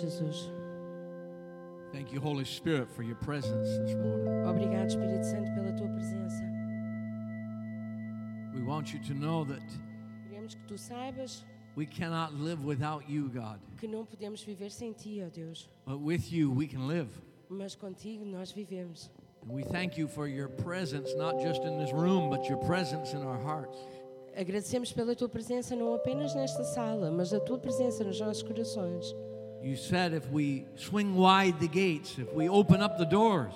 Jesus. Thank you, Holy Spirit, for your presence this morning. Obrigado, Espírito Santo, pela tua presença. We want you to know that Queremos que tu saibas we cannot live without you, God. que não podemos viver sem ti, ó Deus. But with you, we can live. Mas contigo nós vivemos. And we thank you for your presence, not just in this room, but your presence in our hearts. Agradecemos pela tua presença não apenas nesta sala, mas a tua presença nos nossos corações. You said if we swing wide the gates, if we open up the doors,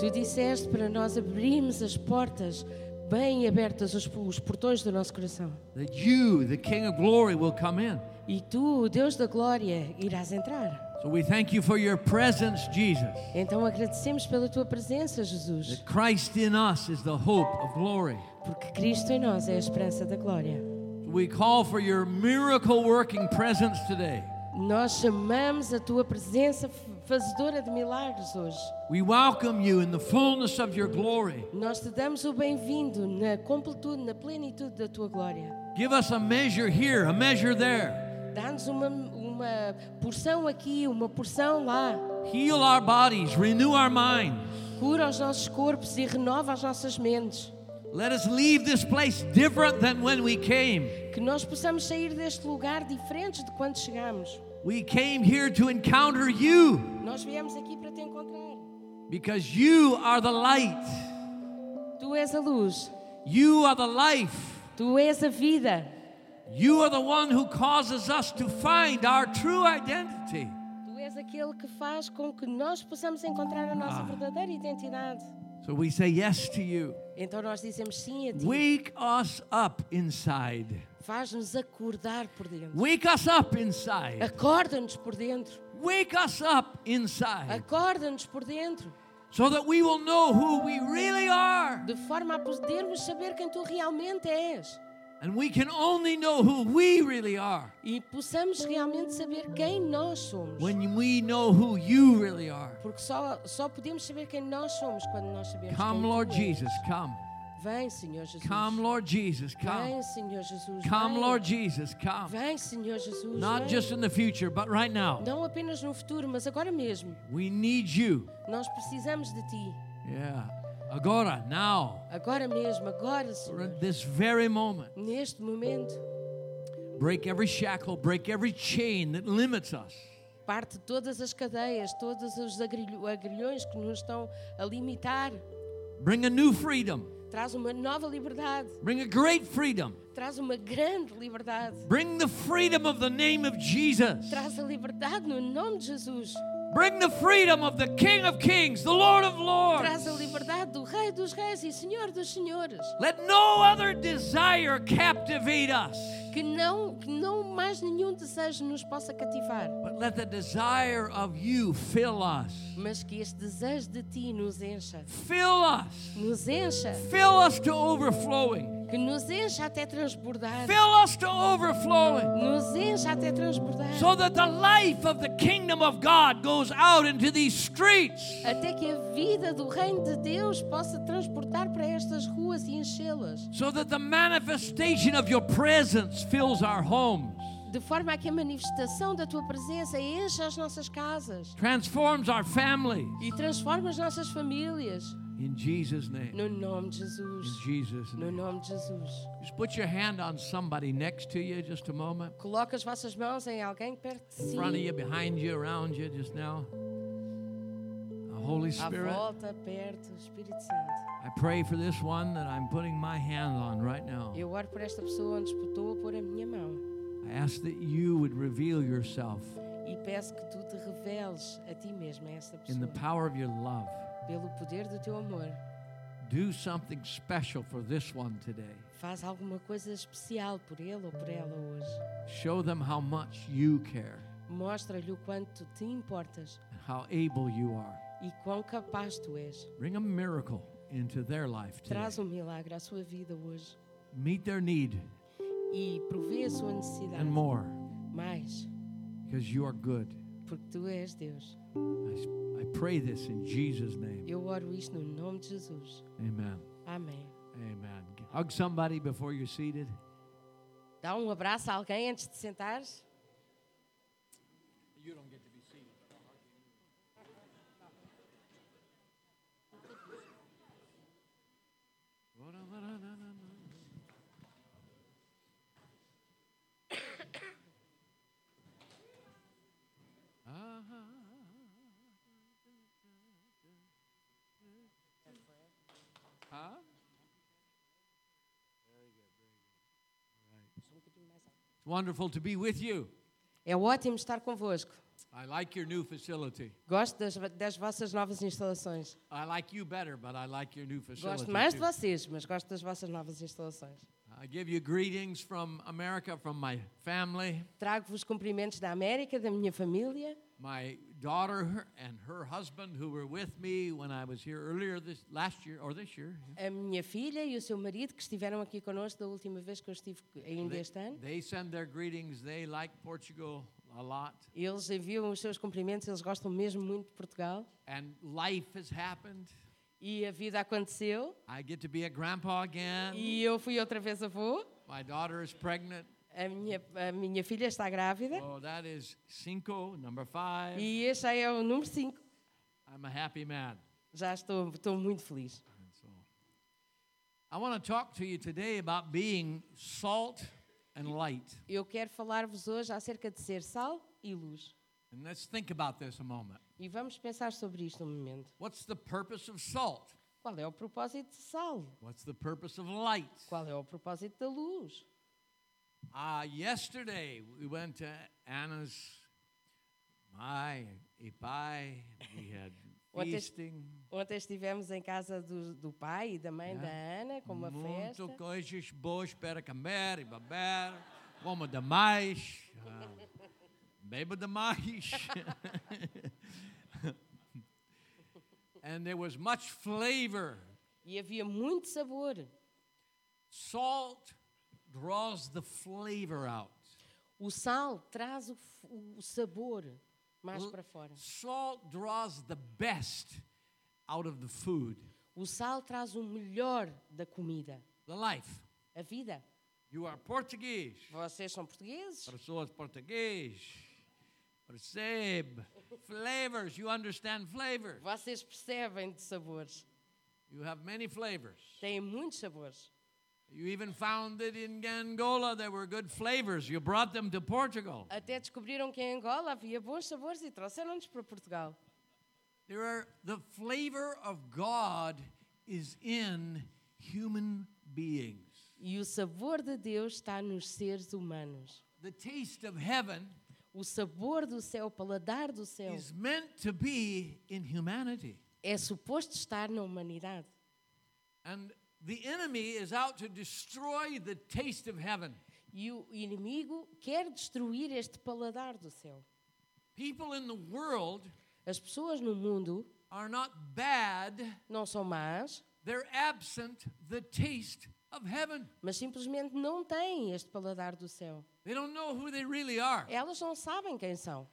Tu disseste para nós abrirmos as portas bem abertas, os, os portões do nosso coração. that you, the King of glory, will come in. E tu, Deus da glória, irás entrar. So we thank you for your presence, Jesus. Então agradecemos pela tua presença, Jesus, That Christ in us is the hope of glory. porque Cristo em nós é a esperança da glória. We call for your miracle working presence today. Nós chamamos a tua presença fazedora de milagres hoje. We welcome you in the fullness of your glory. Nós te damos o bem-vindo na completude, na plenitude da tua glória. Give us a measure here, a measure there. Dá-nos uma, uma porção aqui, uma porção lá. Heal our bodies, renew our minds. Cura os nossos corpos e renova as nossas mentes. Let us leave this place different than when we came. Que nós possamos sair deste lugar diferentes de quando chegamos. We came here to encounter you Nós viemos aqui para te encontrar. because you are the light. Tu és a luz, You are the life. tu és a vida, You are the one who causes us to find our true identity. tu és aquele que faz com que nós possamos encontrar a nossa ah. verdadeira identidade. So we say yes to you. Então nós dizemos sim a ti. Wake us up inside. Faz-nos acordar por dentro. Wake us up inside. Acorda-nos por dentro. Wake us up inside Acorda-nos por dentro. so that we will know who we really are. De forma a podermos saber quem tu realmente és. And we can only know who we really are E possamos realmente saber quem nós somos. when we know who you really are. Porque só, só podemos saber quem nós somos quando nós sabemos Come, quem Lord tu és. Jesus, come. Vem, Senhor Jesus. Come, Lord Jesus, come. Vem, Senhor Jesus. Come, Vem. Lord Jesus, come. Vem, Senhor Jesus. Not vem. just in the future, but right now. Não apenas no futuro, mas agora mesmo. We need you. Nós precisamos de Ti. Yeah. Agora, now, Agora mesmo, agora, or Senhor. this very moment. Neste momento. Break every shackle, break every chain that limits us. Parte todas as cadeias, todos os agrilhões que nos estão a limitar. Bring a new freedom. Traz uma nova liberdade. Bring a great freedom. Traz uma grande liberdade. Bring the freedom of the name of Jesus. Traz a liberdade no nome de Jesus. Bring the freedom of the King of Kings, the Lord of Lords. Traz a liberdade do Rei dos Reis e Senhor dos Senhores. Let no other desire captivate us, Que não, que não mais nenhum desejo nos possa cativar. but let the desire of you fill us. Mas que este desejo de Ti nos encha. Fill us. Nos encha. Fill us to overflowing. Que nos encha até transbordar. Fill us to overflowing. Nos encha até transbordar. So that the life of the kingdom of God goes out into these streets. Até que a vida do Reino de Deus possa transportar para estas ruas e enchê-las. So that the manifestation of your presence fills our homes, De forma a que a manifestação da tua presença encha as nossas casas transforms our families. e transforma as nossas famílias. In Jesus' name. No nome de Jesus. In Jesus' No name. nome de Jesus. Just put your hand on somebody next to you just a moment. Coloca as vossas mãos em alguém perto de In si. front of you, behind you, around you just now. The Holy À Spirit, volta, perto, Espírito Santo. I pray for this one that I'm putting my hand on right now. Eu oro por esta pessoa onde estou a pôr a minha mão. Ask that you would reveal yourself E peço que tu te reveles a ti mesmo, a esta in the power of your love. pelo poder do teu amor. Do something special for this one today. Faz alguma coisa especial por ele ou por ela hoje. Show them how much you care Mostra-lhe o quanto te importas and how able you are. e quão capaz tu és. Bring a miracle into their life today. Traz um milagre à sua vida hoje Meet their need e provê a sua necessidade. and more Mais, because you are good. porque tu és Deus. I, I pray this in Jesus' name. Eu oro isto no nome de Jesus. Amen. Amém. Amen. Hug somebody before you're seated. Dá um abraço a alguém antes de sentares. It's wonderful to be with you. É ótimo estar convosco. I like your new facility. Gosto das, das vossas novas instalações. I like you better, but I like your new facility. Gosto mais de too. vocês, mas gosto das vossas novas instalações. I give you greetings from America, from my family, Trago-vos cumprimentos da América, da minha família, my daughter and her husband who were with me when I was here earlier this last year or this year. a minha filha e o seu marido que estiveram aqui connosco da última vez que eu estive ainda They, este ano. they send their greetings. They like Portugal a lot. Eles enviam os seus cumprimentos, eles gostam mesmo muito de Portugal. And life has happened. E a vida aconteceu. I get to be a grandpa again. E eu fui outra vez avô. My daughter is pregnant. A minha, a minha filha está grávida. Oh, that is cinco, number five. E este é o número 5. I'm a happy man. Já estou, estou muito feliz. So, I want to talk to you today about being salt and light. Eu quero falar-vos hoje acerca de ser sal e luz. And let's think about this a moment. E vamos pensar sobre isto um momento. What's the purpose of salt? Qual é o propósito de sal? What's the purpose of light? Qual é o propósito da luz? Uh, yesterday, we went to Anna's, my, Ipai. We had feasting. Ontem estivemos em casa do, do pai e da mãe da Ana, com uma festa. Muito coisas boas para comer e beber. Como demais. Uh, beba demais. and there was much flavor. E havia muito sabor. Salt draws the flavor out. O sal traz o, o sabor mais L- para fora. Salt draws the best out of the food, O sal traz o melhor da comida. the life. A vida. You are Portuguese. Vocês são portugueses? Pessoas português. Percebe. Flavors. You understand flavors. Vocês percebem de sabores. You have many flavors. Têm muitos sabores. You even found that in Angola there were good flavors. You brought them to Portugal. Até descobriram que em Angola havia bons sabores e trouxeram-nos para Portugal. There are the flavor of God is in human beings. E o sabor de Deus está nos seres humanos. The taste of heaven O sabor do céu, o paladar do céu, is meant to be in humanity. é suposto estar na humanidade. And the enemy is out to destroy the taste of heaven. E o inimigo quer destruir este paladar do céu. People in the world As pessoas no mundo are not bad, não são más, they're absent the taste. Mas simplesmente não têm este paladar do céu. They don't know who they really are. Elas não sabem quem são.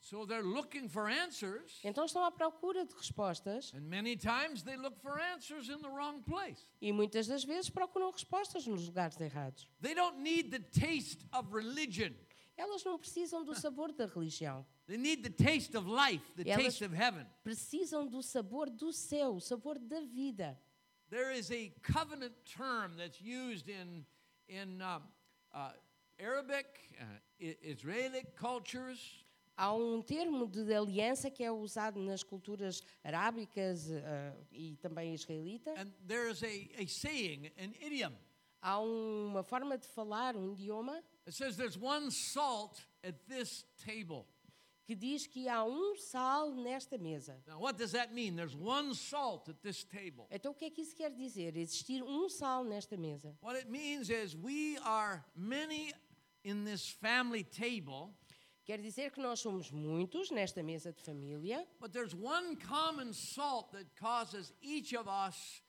So they're looking for answers, Então estão à procura de respostas and many times they look for answers in the wrong place. e muitas das vezes procuram respostas nos lugares errados. They don't need the taste of religion. Elas não precisam do sabor da religião. They need the taste of life, the Elas- taste of heaven. Precisam do sabor do céu, o sabor da vida. There is a covenant term that's used in, in um, uh, Arabic, uh, I- Israeli cultures, Há um termo de aliança que é usado nas culturas arábicas eh, e também israelita. and there is a, a saying, an idiom. Há uma forma de falar, um idioma, It says there's one salt at this table. Que diz que há um sal nesta mesa. Now, what does that mean? There's one salt at this table. Então o que é que isso quer dizer? Existir um sal nesta mesa. What it means is we are many in this family table, Quer dizer que nós somos muitos nesta mesa de família, but there's one common salt that causes each of us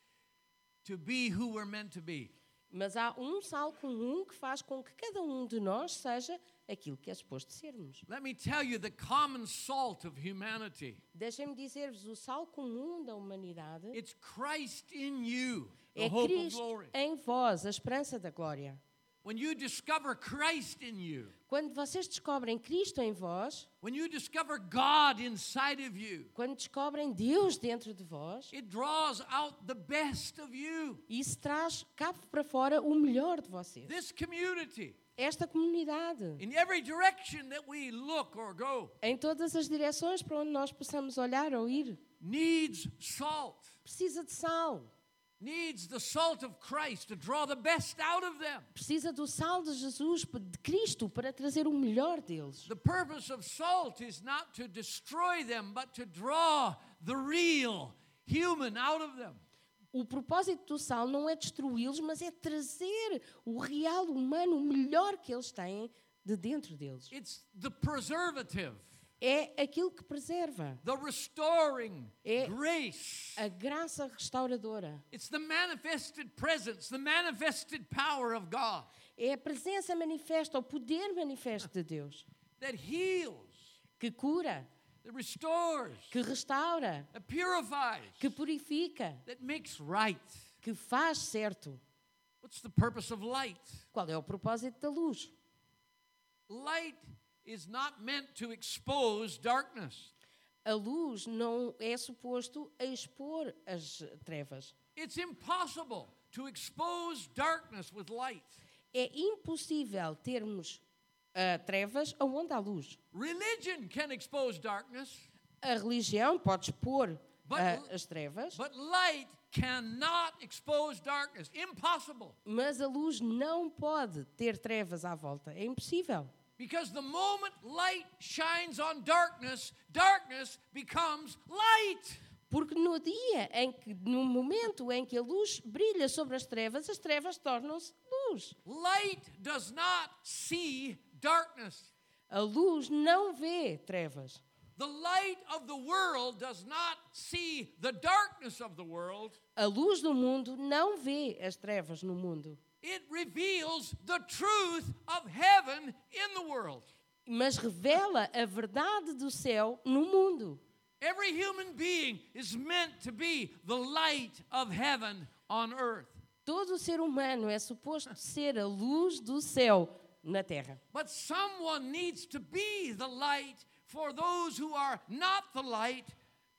to be who we're meant to be. mas há um sal comum que faz com que cada um de nós seja aquilo que é suposto sermos. Let me tell you the common salt of humanity. Deixem-me dizer-vos, o sal comum da humanidade It's Christ in you, the é Cristo em vós, a esperança da glória. When you discover Christ in you, Quando vocês descobrem Cristo em vós, when you discover God inside of you, quando descobrem Deus dentro de vós, it draws out the best of you. isso traz cá para fora o melhor de vocês. This community, Esta comunidade, in every direction that we look or go, em todas as direções para onde nós possamos olhar ou ir, needs salt, precisa de sal, needs the salt of Christ to draw the best out of them. Precisa do sal de Jesus, de Cristo, para trazer o melhor deles. The purpose of salt is not to destroy them, but to draw the real human out of them. O propósito do sal não é destruí-los, mas é trazer o real humano, o melhor que eles têm, de dentro deles. It's the preservative, É aquilo que preserva, the restoring É- grace. a graça restauradora. It's the manifested presence, the manifested power of God É a presença manifesta, o poder manifesto de Deus, that heals, que cura, que restaura, que purifica, that makes right. que faz certo. What's the purpose of light? Qual é o propósito da luz? Light is not meant to expose darkness. A luz não é suposto a expor as trevas. It's impossible to expose darkness with light. É impossível termos ah, trevas onde há luz. Religion can expose darkness, A religião pode expor But- ah, as trevas, but light cannot expose darkness. Impossible. mas a luz não pode ter trevas à volta. É impossível. Because the moment light shines on darkness, darkness becomes light. Porque no dia em que, no momento em que a luz brilha sobre as trevas, as trevas tornam-se luz. Light does not see darkness. A luz não vê trevas. The light of the world does not see the darkness of the world. A luz do mundo não vê as trevas no mundo, It reveals the truth of heaven in the world. mas revela a verdade do céu no mundo. Every human being is meant to be the light of heaven on earth. Todo ser humano é suposto ser a luz do céu na terra. But someone needs to be the light for those who are not the light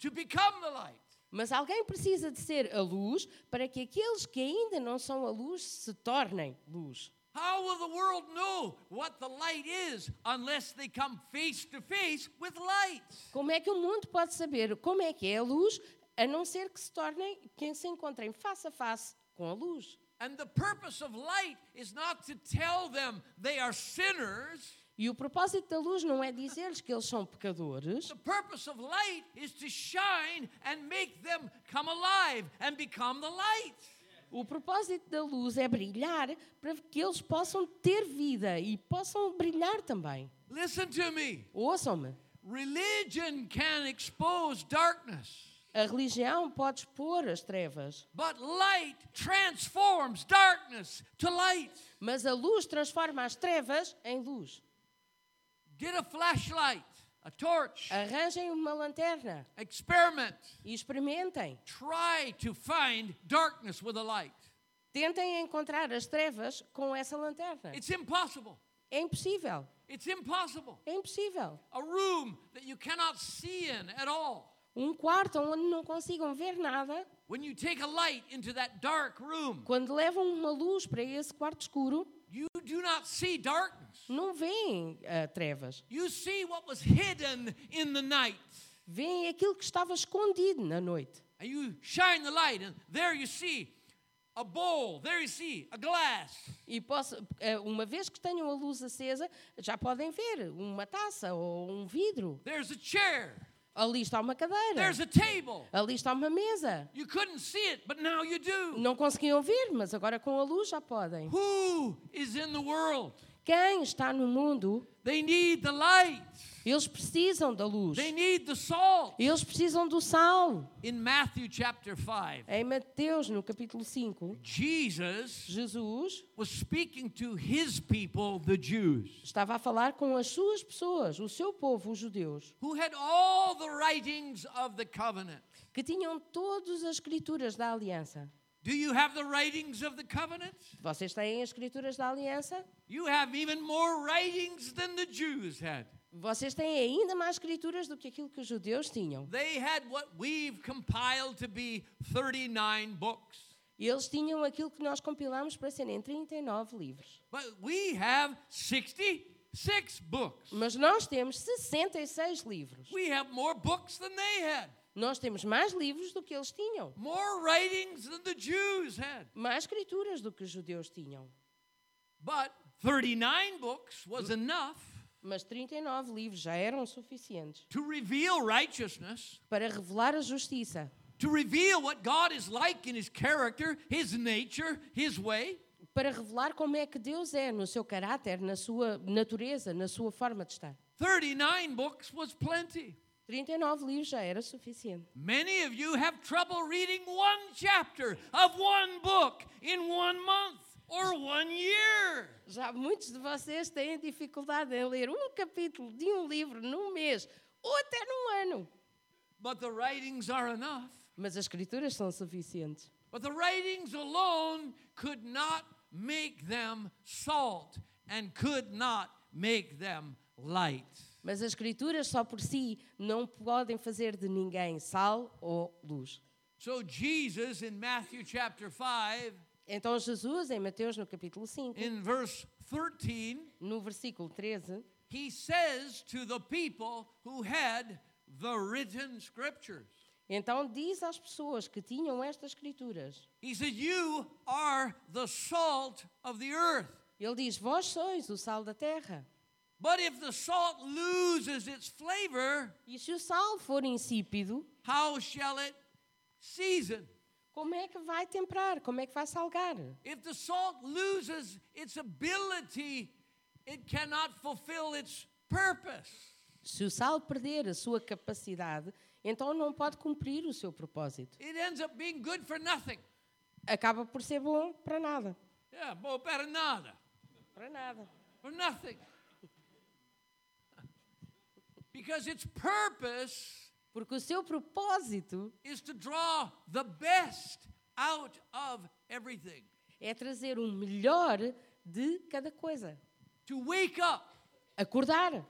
to become the light. Mas alguém precisa de ser a luz para que aqueles que ainda não são a luz se tornem luz. How will the world know what the light is unless they come face to face with light? Como é que o mundo pode saber como é que é a luz, a não ser que se tornem, que se encontrem face a face com a luz? And the purpose of light is not to tell them they are sinners. E o propósito da luz não é dizer-lhes que eles são pecadores. The purpose of light is to shine and make them come alive and become the light. O propósito da luz é brilhar para que eles possam ter vida e possam brilhar também. Listen to me. Ouçam-me. Religion can expose darkness, A religião pode expor as trevas, but light transforms darkness to light. mas a luz transforma as trevas em luz. Get a flashlight, a torch, Arranjem uma lanterna experiment. e experimentem. Try to find darkness with a light. Tentem encontrar as trevas com essa lanterna. It's impossible. É impossível. It's impossible. É impossível. A room that you cannot see in at all. Um quarto onde não consigam ver nada, When you take a light into that dark room, quando levam uma luz para esse quarto escuro, you do not see darkness. não veem ah, trevas. You see what was hidden in the night. Veem aquilo que estava escondido na noite. And you shine the light, and there you see a bowl, there you see a glass. E posso, ah, uma vez que tenham a luz acesa, já podem ver uma taça ou um vidro. There's a chair. Ali está uma cadeira. There's a table. Ali está uma mesa. You couldn't see it, but now you do. Não conseguiam ver, mas agora com a luz já podem. Who is in the world? Quem está no mundo, They need the light. Eles precisam da luz. They need the salt. Eles precisam do sal. In Matthew chapter 5, Em Mateus, no capítulo 5, Jesus Jesus was speaking to his people, the Jews, estava a falar com as suas pessoas, o seu povo, os judeus, who had all the writings of the covenant. que tinham todas as escrituras da aliança. Do you have the writings of the covenant? Vocês têm as escrituras da aliança? You have even more writings than the Jews had. Vocês têm ainda mais escrituras do que aquilo que os judeus tinham. They had what we've compiled to be 39 books. Eles tinham aquilo que nós compilamos para serem 39 livros. But we have 66 books. Mas nós temos 66 livros. We have more books than they had. Nós temos mais livros do que eles tinham, more writings than the Jews had. mais escrituras do que os judeus tinham. But 39 books was enough Mas 39 livros já eram suficientes to reveal righteousness, para revelar a justiça, to reveal what God is like in his character, his nature, his way. para revelar como é que Deus é no seu caráter, na sua natureza, na sua forma de estar. 39 books was plenty. 39 livros já era suficiente. Many of you have trouble reading one chapter of one book in one month. Já muitos de vocês têm dificuldade em ler um capítulo de um livro num mês ou até num ano. But the writings are enough. Mas as escrituras são suficientes. But the writings alone could not make them salt and could not make them light. Mas as escrituras só por si não podem fazer de ninguém sal ou luz. So Jesus in Matthew chapter 5, Então Jesus, em Mateus no capítulo 5, in verse 13, no versículo 13, he says to the people who had the written scriptures, então diz às pessoas que tinham estas escrituras, he said, You are the salt of the earth. ele diz: Vós sois o sal da terra. But if the salt loses its flavor, E se o sal for insípido, how shall it season? Como é que vai temperar? Como é que vai salgar? If the salt loses its ability, it cannot fulfill its purpose. Se o sal perder a sua capacidade, então não pode cumprir o seu propósito. It ends up being good for nothing. Acaba por ser bom para nada. Yeah, bom para nada. Para nada. For nothing. Because its purpose Porque o seu propósito is to draw the best out of everything. é trazer o melhor de cada coisa. To wake up Acordar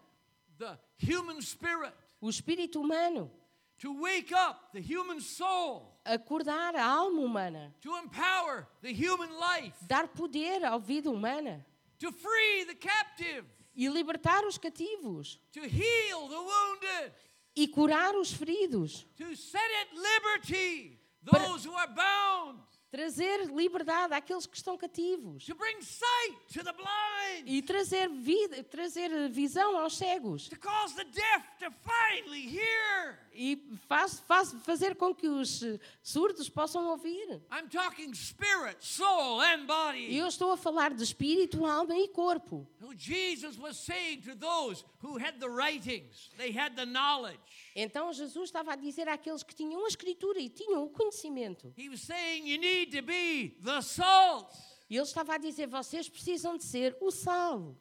the human spirit. o espírito humano, To wake up the human soul. acordar a alma humana, To empower the human life. dar poder à vida humana To free the captive. e libertar os cativos To heal the wounded. E curar os feridos, To set at liberty Para- those who are bound. Trazer liberdade àqueles que estão cativos To bring sight to the blind. e trazer vida, trazer visão aos cegos To cause the deaf to finally hear. e faz, faz, fazer com que os surdos possam ouvir. I'm talking spirit, soul, and body. eu estou a falar de espírito, alma e corpo. Jesus was saying to those who had the writings, they had the knowledge. Então Jesus estava a dizer àqueles que tinham a escritura e tinham o conhecimento. He was saying, You need to be the salt. E ele estava a dizer: vocês precisam de ser o sal.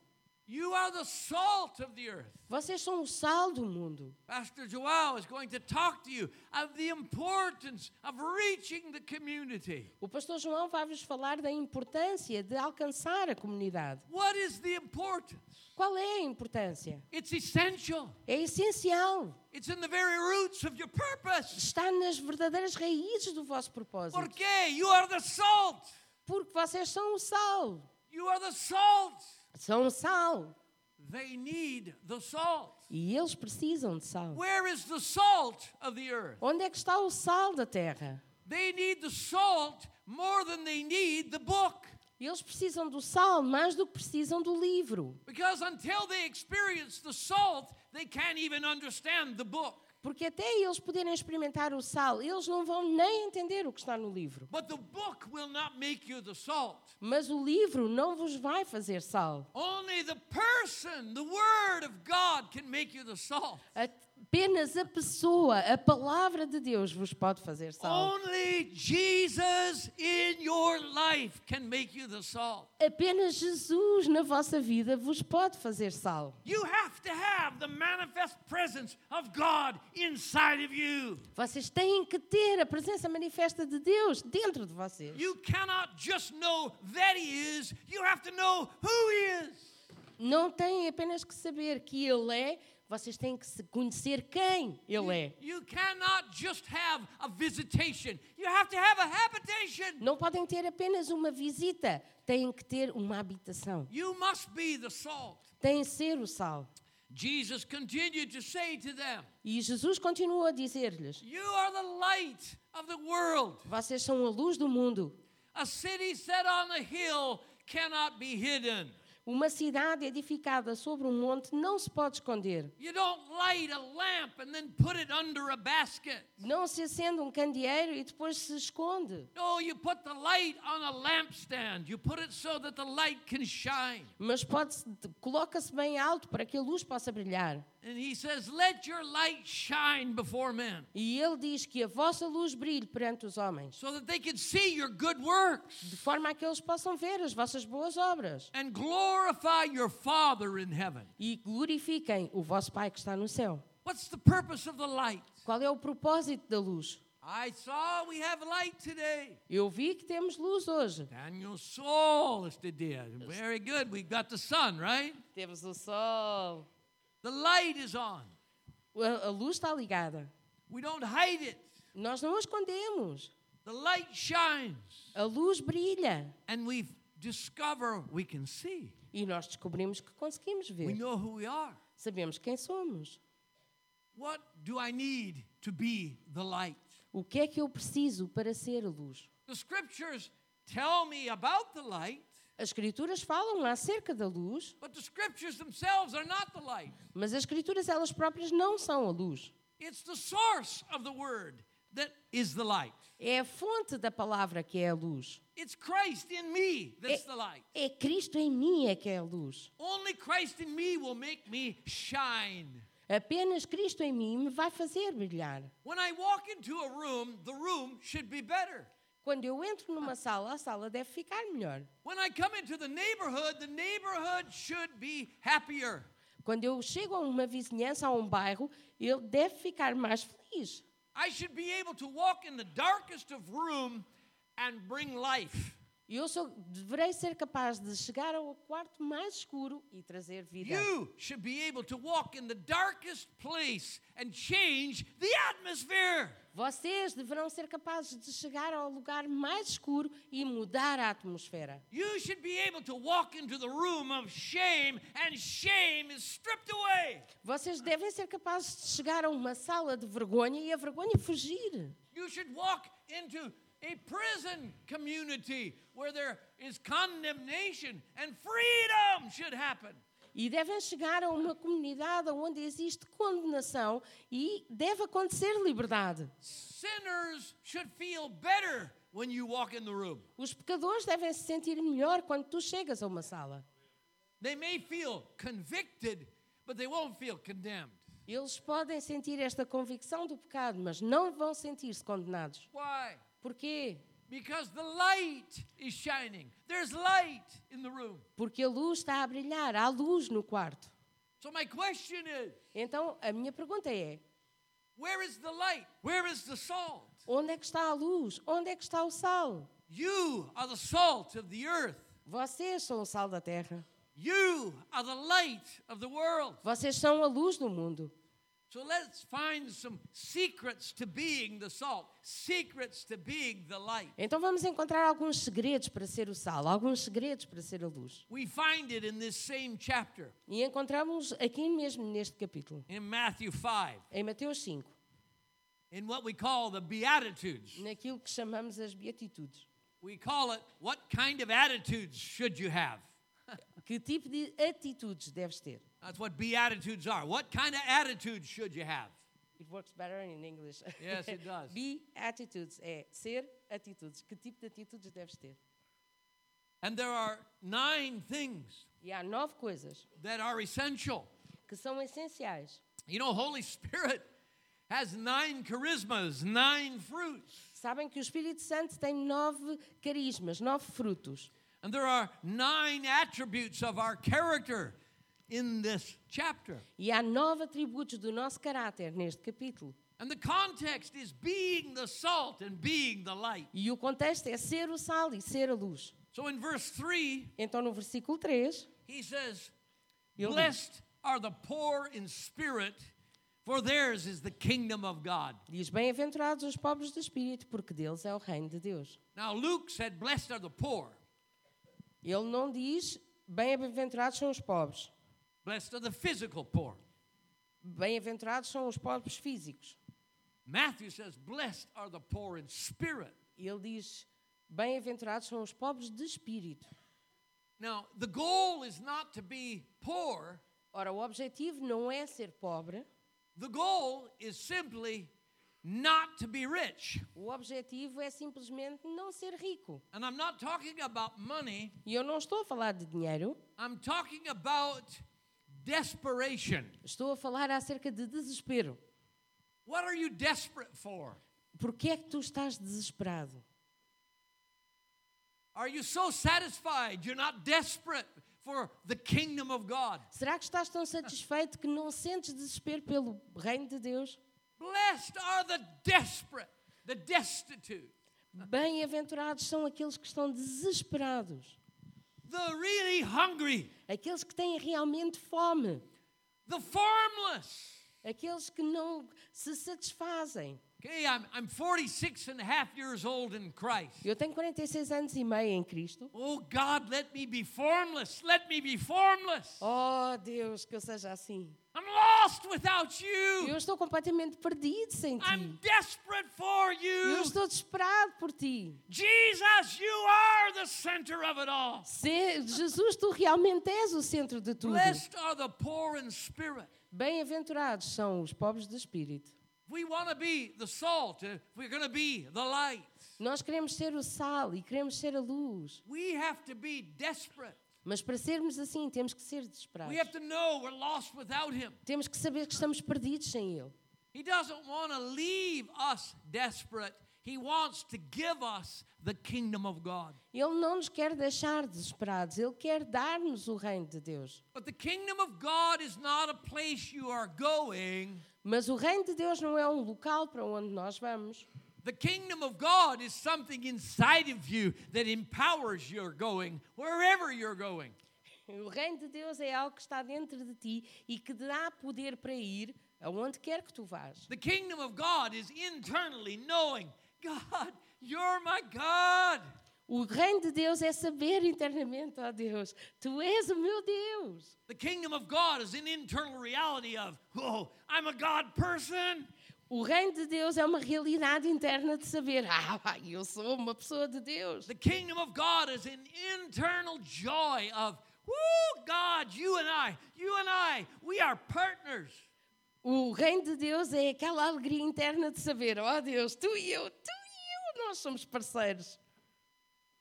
You are the salt of the earth. Vocês são o sal do mundo. Pastor Joao is going to talk to you of the importance of reaching the community. O pastor João vai vos falar da importância de alcançar a comunidade. What is the importance? Qual é a importância? It's essential. É essencial. It's in the very roots of your purpose. Está nas verdadeiras raízes do vosso propósito. Porque you are the salt. Porque vocês são o sal. You are the salt. São o sal. They need the salt. E eles precisam de sal. Where is the salt of the earth? Onde é que está o sal da terra? They need the salt more than they need the book. Eles precisam do sal mais do que precisam do livro. Because until they experience the salt, they can't even understand the book. Porque até eles poderem experimentar o sal, eles não vão nem entender o que está no livro. But the book will not make you the salt. Mas o livro não vos vai fazer sal. Only the person, the Word of God, can make you the salt. Apenas a pessoa, a palavra de Deus vos pode fazer sal. Only Jesus in your life can make you the salt. Apenas Jesus na vossa vida vos pode fazer sal. You have to have the manifest presence of God inside of you. Vocês têm que ter a presença manifesta de Deus dentro de vocês. You cannot just know that He is, you have to know who He is. Não têm apenas que saber que Ele é, vocês têm que conhecer quem Ele é. You cannot just have a visitation, you have to have a habitation. Não podem ter apenas uma visita, têm que ter uma habitação. You must be the salt. Têm que ser o sal. Jesus continued to say to them, E Jesus continuou a dizer-lhes: You are the light of the world. Vocês são a luz do mundo. A city set on a hill cannot be hidden. Uma cidade edificada sobre um monte não se pode esconder. You don't light a lamp and then put it under a basket. Não se acende um candeeiro e depois se esconde. Mas coloca-se bem alto para que a luz possa brilhar. And he says, Let your light shine before men E ele diz que a vossa luz brilhe perante os homens, so that they can see your good works de forma a que eles possam ver as vossas boas obras and glorify your Father in heaven. e glorifiquem o vosso Pai que está no céu. What's the purpose of the light? Qual é o propósito da luz? I saw we have light today. Eu vi que temos luz hoje. Daniel saw us today. Very good. We've got the sun, right? Temos o sol. The light is on. A, a luz está ligada. We don't hide it. Nós não a escondemos. The light shines. A luz brilha. And we discover we can see. E nós descobrimos que conseguimos We ver. know who we are. Sabemos quem somos. What do I need to be the light? O que é que eu preciso para ser a luz? The scriptures tell me about the light, As Escrituras falam acerca da luz, but the scriptures themselves are not the light. mas as Escrituras elas próprias não são a luz. It's the source of the word that is the light. É a fonte da palavra que é a luz. It's Christ in me that's É, the light. é Cristo em mim é que é a luz. Only Christ in me will make me shine. Apenas Cristo em mim me vai fazer brilhar. When I walk into a room, the room should be better. Quando eu entro numa sala, a sala deve ficar melhor. When I come into the neighborhood, the neighborhood should be happier. Quando eu chego a uma vizinhança, a um bairro, ele deve ficar mais feliz. I should be able to walk in the darkest of room and bring life. Eu sou, deverei ser capaz de chegar ao quarto mais escuro e trazer vida. You should be able to walk in the darkest place and change the atmosphere. Vocês deverão ser capazes de chegar ao lugar mais escuro e mudar a atmosfera. You should be able to walk into the room of shame and shame is stripped away. Vocês devem ser capazes de chegar a uma sala de vergonha e a vergonha fugir. You should walk into a prison community where there is condemnation and freedom should happen. E devem chegar a uma comunidade onde existe condenação e deve acontecer liberdade. Sinners should feel better when you walk in the room. Os pecadores devem se sentir melhor quando tu chegas a uma sala. They may feel convicted, but they won't feel condemned. Eles podem sentir esta convicção do pecado, mas não vão sentir-se condenados. Why? Porquê? Because the light is shining. There's light in the room. Porque a luz está a brilhar, há luz no quarto. So my question is, Então, a minha pergunta é: where is the light? Where is the salt? onde é que está a luz? Onde é que está o sal? You are the salt of the earth. Vocês são o sal da terra. You are the light of the world. Vocês são a luz do mundo. So let's find some secrets to being the salt, secrets to being the light. Então vamos encontrar alguns segredos para ser o sal, alguns segredos para ser a luz. We find it in this same chapter E encontramos aqui mesmo neste capítulo, in Matthew 5, em Mateus 5, in what we call the Beatitudes. naquilo que chamamos as beatitudes. We call it what kind of attitudes should you have? Que tipo de atitudes deves ter? That's what Beatitudes are. What kind of attitudes should you have? It works better in English. Yes, it does. Be eh, attitudes é ser atitudes. Que tipo de atitudes deves ter? And there are nine things E há nove coisas that are essential. que são essenciais. You know, Holy Spirit has nine charismas, nine fruits. Sabem que o Espírito Santo tem nove carismas, nove frutos. And there are nine attributes of our character in this chapter. E há nove atributos do nosso caráter neste capítulo. And the context is being the salt and being the light. E o contexto é ser o sal e ser a luz. So in verse 3, Então, no versículo 3, he says, Blessed are the poor in spirit, for theirs is the kingdom of God. diz: Bem-aventurados os pobres de espírito, porque deles é o reino de Deus. Now, Luke said, Blessed are the poor. Ele não diz: Bem-aventurados são os pobres. Blessed are the physical poor. Bem-aventurados são os pobres físicos. Matthew says, Blessed are the poor in spirit. E ele diz: Bem-aventurados são os pobres de espírito. Now, the goal is not to be poor, Ora, o objetivo não é ser pobre, the goal is simply not to be rich. o objetivo é simplesmente não ser rico. And I'm not talking about money, E eu não estou a falar de dinheiro, I'm talking about desperation. estou a falar acerca de desespero. What are you desperate for? Por que é que tu estás desesperado? Are you so satisfied you're not desperate for the kingdom of God? Será que estás tão satisfeito que não sentes desespero pelo reino de Deus? Blessed are the desperate, the destitute, Bem-aventurados são aqueles que estão desesperados, the really hungry, aqueles que têm realmente fome, the formless. aqueles que não se satisfazem. Okay, I'm, I'm 46 and a half years old in Christ. Eu tenho 46 anos e meio em Cristo. Oh God, let me be formless. Let me be formless. Oh Deus, que eu seja assim. I'm lost without Eu you. estou completamente perdido sem I'm ti. desperate for Eu you. estou desesperado por ti. Jesus, you are the center of it all. Se- Jesus, tu realmente és o centro de tudo. Blessed are the poor in spirit. Bem-aventurados são os pobres de espírito. We want to be the salt, if we're going to be the light, Nós queremos ser o sal e queremos ser a luz. we have to be desperate. Mas para sermos assim, temos que ser desesperados. Temos que saber que estamos perdidos sem Ele. He doesn't want to leave us desperate. He wants to give us the kingdom of God. Ele não nos quer deixar desesperados. Ele quer dar-nos o reino de Deus. But the kingdom of God is not a place you are going. Mas o reino de Deus não é um local para onde nós vamos. The kingdom of God is something inside of you that empowers your going wherever you're going. O reino de Deus é algo que está dentro de ti e que dá poder para ir aonde quer que tu vás. The kingdom of God is internally knowing, God, you're my God. O reino de Deus é saber internamente, ó Deus, tu és o meu Deus. The kingdom of God is an internal reality of, oh, I'm a God person. O reino de Deus é uma realidade interna de saber, ah, eu sou uma pessoa de Deus. The kingdom of God is an internal joy of, woo, God, you and I, you and I, we are partners. O reino de Deus é aquela alegria interna de saber, ó Deus, tu e eu, tu e eu, nós somos parceiros.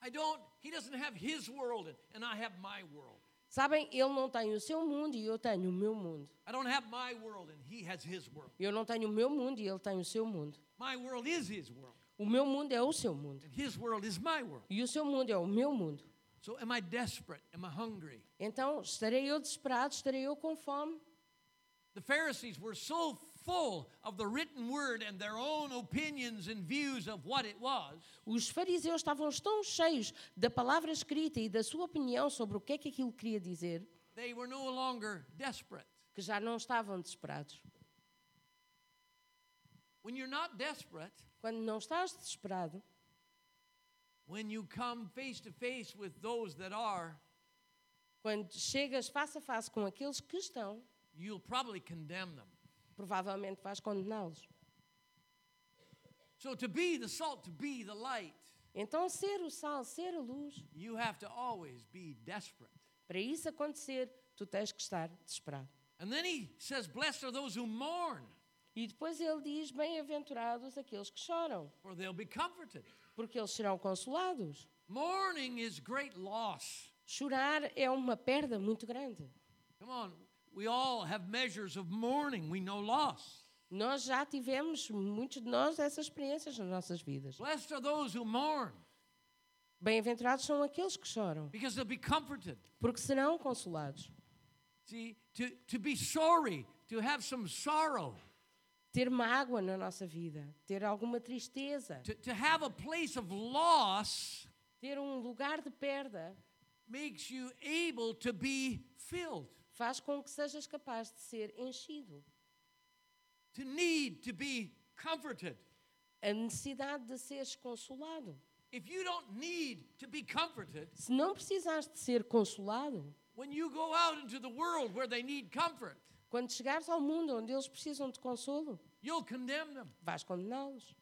I don't, he doesn't have his world and I have my world. Sabem, ele não tem o seu mundo e eu tenho o meu mundo. I don't have my world and he has his world. Eu não tenho o meu mundo e ele tem o seu mundo. My world is his world O meu mundo é o seu mundo. and his world is my world. E o seu mundo é o meu mundo. So am I desperate? Am I hungry? Então, estarei eu desesperado, estarei eu com fome. The Pharisees were so full of the written word and their own opinions and views of what it was Os fariseus estavam tão cheios da palavra escrita e da sua opinião sobre o que é que aquilo queria dizer, they were no longer desperate. que já não estavam desesperados. When you're not desperate, Quando não estás desesperado, when you come face to face with those that are, quando chegas face a face com aqueles que estão, you'll probably condemn them. Provavelmente vais condená-los. So to be the salt, to be the light, Então, ser o sal, ser a luz, you have to always be desperate. para isso acontecer, tu tens que estar desesperado. And then he says, Blessed are those who mourn, E depois ele diz: Bem-aventurados aqueles que choram, for they'll be comforted. porque eles serão consolados. Mourning is great loss. Chorar é uma perda muito grande. Come on, we all have measures of mourning. We know loss. Nós já tivemos, muitos de nós, essas experiências nas nossas vidas. Blessed are those who mourn, Bem-aventurados são aqueles que choram, because they'll be comforted. porque serão consolados. See, to, to be sorry, to have some sorrow, Ter mágoa na nossa vida, ter alguma tristeza, to, to have a place of loss ter um lugar de perda, makes you able to be filled, faz com que sejas capaz de ser enchido. to need to be comforted. A necessidade de seres consolado. If you don't need to be comforted, Se não precisares de ser consolado, when you go out into the world where they need comfort, Quando chegares ao mundo onde eles precisam de consolo, you'll condemn them vais condená-los.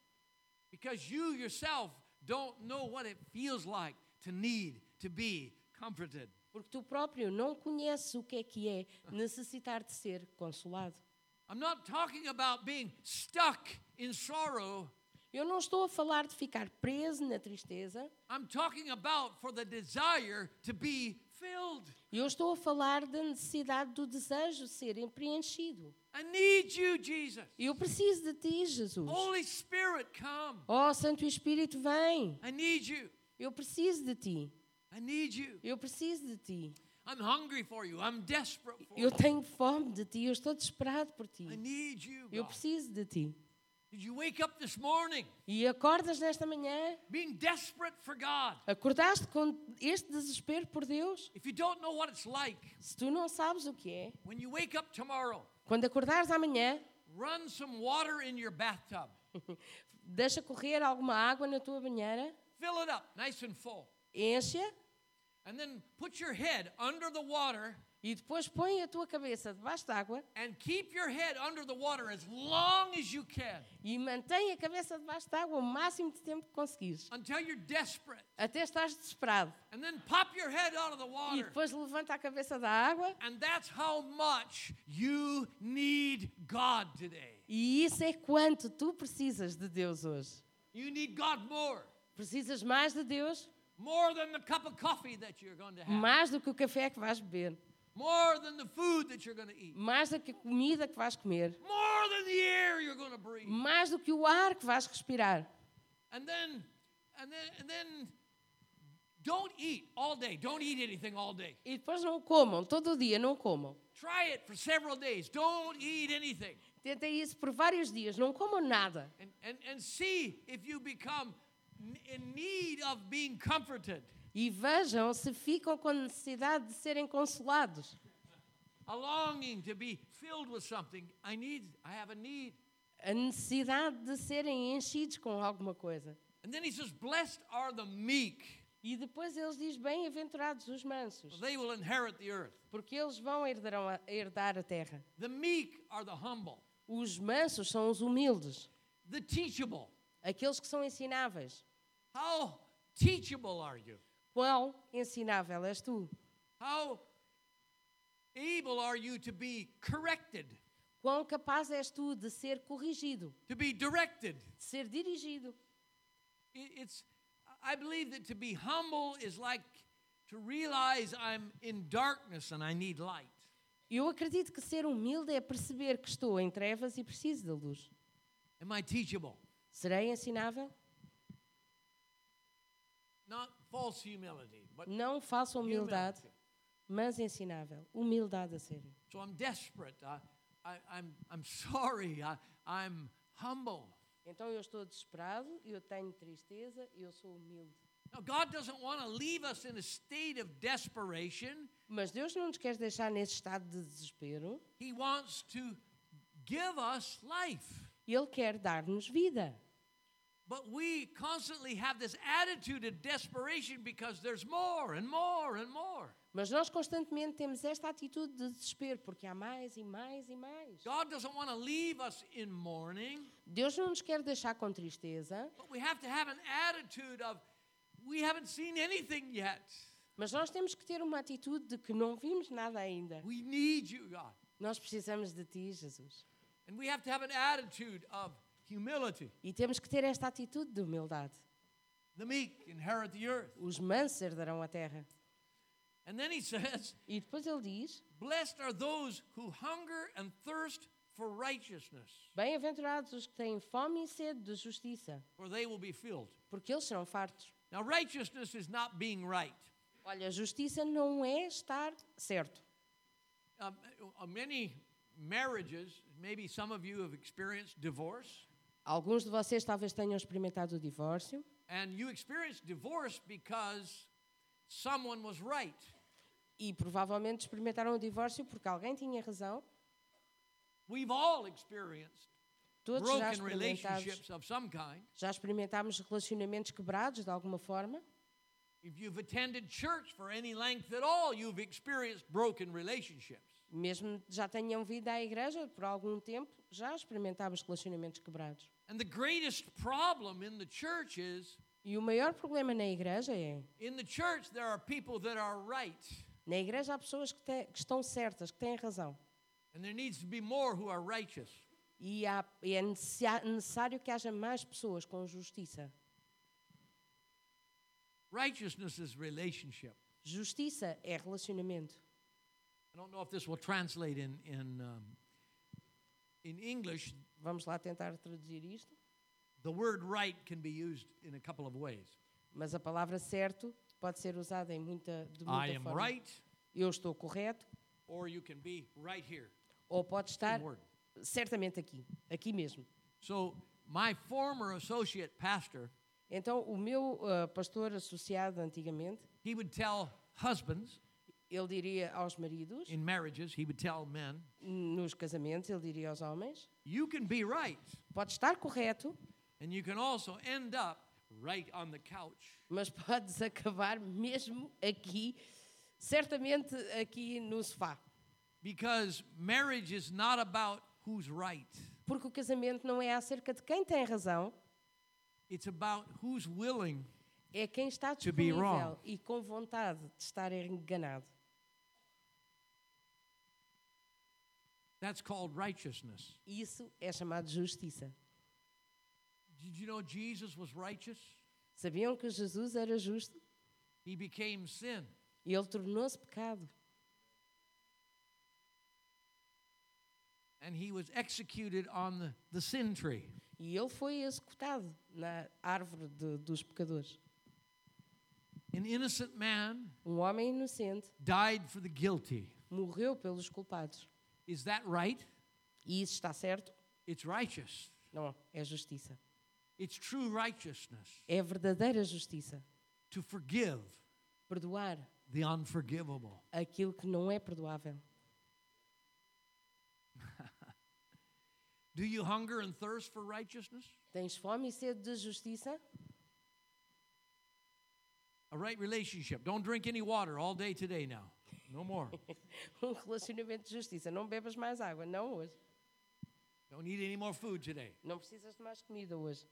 because you yourself don't know what it feels like to need to be comforted. Porque tu próprio não conheces o que é que é necessitar de ser consolado. I'm not talking about being stuck in sorrow. Eu não estou a falar de ficar preso na tristeza, I'm talking about for the desire to be filled. eu estou a falar da necessidade do desejo de serem preenchido. I need you, Jesus. Eu preciso de ti, Jesus. Holy Spirit, come. Oh, Santo Espírito, vem. I need you. Eu preciso de ti. I need you. Eu preciso de ti. I'm hungry for you. I'm desperate for Eu you. tenho fome de ti. Eu estou desesperado por ti. I need you. Eu preciso de ti. Did you wake up this morning E acordas nesta manhã, being desperate for God? acordaste com este desespero por Deus? If you don't know what it's like, Se tu não sabes o que é, when you wake up tomorrow, quando acordares amanhã, run some water in your bathtub. deixa correr alguma água na tua banheira, Fill it up nice and full. Enche-a And then put your head under the water e depois põe a tua cabeça debaixo d'água and keep your head under the water as long as you can e mantém a cabeça debaixo d'água o máximo de tempo que conseguires, until you're desperate. até estás desesperado. And then pop your head out of the E water. depois levanta a cabeça da água And that's how much you need God today. e isso é quanto tu precisas de Deus hoje. You need God more. Precisas mais de Deus, More than the cup of coffee that you're going to have. mais do que o café que vais beber, More than the food that you're going to eat. mais do que a comida que vais comer, More than the air you're going to breathe. mais do que o ar que vais respirar. And then, and then, and then, don't eat all day. Don't eat anything all day. E depois não comam, todo o dia não comam. Try it for several days. Don't eat anything. Tentem isso por vários dias, não comam nada. And, and, and see if you become in need of being comforted. E vejam se ficam com necessidade de serem consolados. A longing to be filled with something. I need, I have a need. A necessidade de serem enchidos com alguma coisa. And then he says, Blessed are the meek, E depois eles diz bem-aventurados os mansos, they will inherit the earth. porque eles vão herdarão a- herdar a terra. The meek are the humble, Os mansos são os humildes, the teachable. aqueles que são ensináveis. How teachable are you? Quão ensinável és tu? How able are you to be corrected, Quão capaz és tu de ser corrigido, to be directed? de ser dirigido? It's, I believe that to be humble is like to realize I'm in darkness and I need light. Eu acredito que ser humilde é perceber que estou em trevas e preciso da luz. Am I teachable? Serei ensinável? Not false humility, but Não falsa humildade, humility. mas ensinável. Humildade a sério. So I'm desperate. I, I, I'm, I'm sorry. I, I'm humble. Então eu estou desesperado, eu tenho tristeza, eu sou humilde. Now, God doesn't want to leave us in a state of desperation. Mas Deus não nos quer deixar nesse estado de desespero. He wants to give us life. Ele quer dar-nos vida. But we constantly have this attitude of desperation because there's more and more and more. Mas nós constantemente temos esta atitude de desespero, porque há mais e mais e mais. God doesn't want to leave us in mourning, Deus não nos quer deixar com tristeza, but we have to have an attitude of we haven't seen anything yet. mas nós temos que ter uma atitude de que não vimos nada ainda. We need you, God. Nós precisamos de ti, Jesus. And we have to have an attitude of humility. E temos que ter esta atitude de humildade. The meek inherit the earth. Os mansos herdarão a terra. And then he says, E depois ele diz: Blessed are those who hunger and thirst for righteousness, Bem-aventurados os que têm fome e sede de justiça, for they will be filled. porque eles serão fartos. Now, righteousness is not being right. Olha, a justiça não é estar certo. Uh, many marriages, maybe some of you have experienced divorce, Alguns de vocês talvez tenham experimentado o divórcio and you experienced divorce because someone was right. e provavelmente experimentaram o divórcio porque alguém tinha razão. We've all experienced Todos já broken experimentámos, relationships of some kind. já experimentámos relacionamentos quebrados de alguma forma. If you've attended church for any length at all, you've experienced broken relationships. Mesmo já tenham vindo à igreja por algum tempo, já experimentava os relacionamentos quebrados. And the greatest problem in the church is E o maior problema na igreja é: in the church there are people that are right, na igreja há pessoas que, te- que estão certas, que têm razão. and there needs to be more who are righteous. E, há- e é necessia- necessário que haja mais pessoas com justiça. Righteousness is relationship. Justiça é relacionamento. I don't know if this will translate in in um, in English. Vamos lá tentar traduzir isto. The word right can be used in a couple of ways. Mas a palavra certo pode ser usada em muita, de muita I am forma. right, Eu estou correto, or you can be right here. ou pode estar certamente aqui, aqui mesmo. So my former associate pastor, Então, o meu ah, pastor associado antigamente, he would tell husbands ele diria aos maridos, in marriages, he would tell men, nos casamentos, ele diria aos homens: you can be right, pode estar correto, and you can also end up right on the couch. mas podes acabar mesmo aqui, certamente aqui no sofá. Because marriage is not about who's right. Porque o casamento não é acerca de quem tem razão, It's about who's willing é quem está To be disponível wrong. e com vontade de estar enganado. That's called righteousness. Isso é chamado justiça. Did you know Jesus was righteous? Sabiam que Jesus era justo He became sin. e ele tornou-se pecado. And he was executed on the, the sin tree. E ele foi executado na árvore de- dos pecadores. An innocent man Um homem inocente died for the guilty. morreu pelos culpados. Is that right? E isso está certo? It's righteous. Não, é justiça. It's true righteousness É verdadeira justiça. to forgive Perdoar the unforgivable. aquilo que não é perdoável. Do you hunger and thirst for righteousness? Tens fome e sede de justiça? A right relationship. Don't drink any water all day today now. No more. Um relacionamento de justiça. Não bebas mais água, não hoje. Don't eat any more food today. Não precisas de mais comida hoje.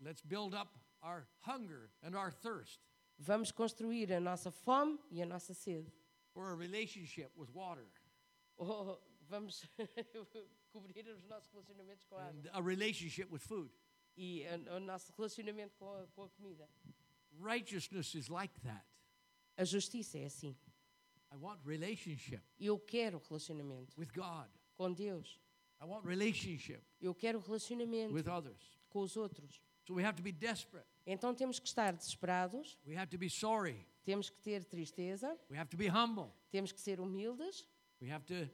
Let's build up our hunger and our thirst Vamos construir a nossa fome e a nossa sede. for a relationship with water Ou vamos cobrir os nossos relacionamentos com a água. and a relationship with food. E a- o nosso relacionamento com a, com a comida. Righteousness is like that. A justiça é assim. I want relationship Eu quero relacionamento with God. com Deus. I want relationship Eu quero relacionamento with others. com os outros. So we have to be desperate. Então temos que estar desesperados, We have to be sorry. temos que ter tristeza, We have to be humble. temos que ser humildes, We have to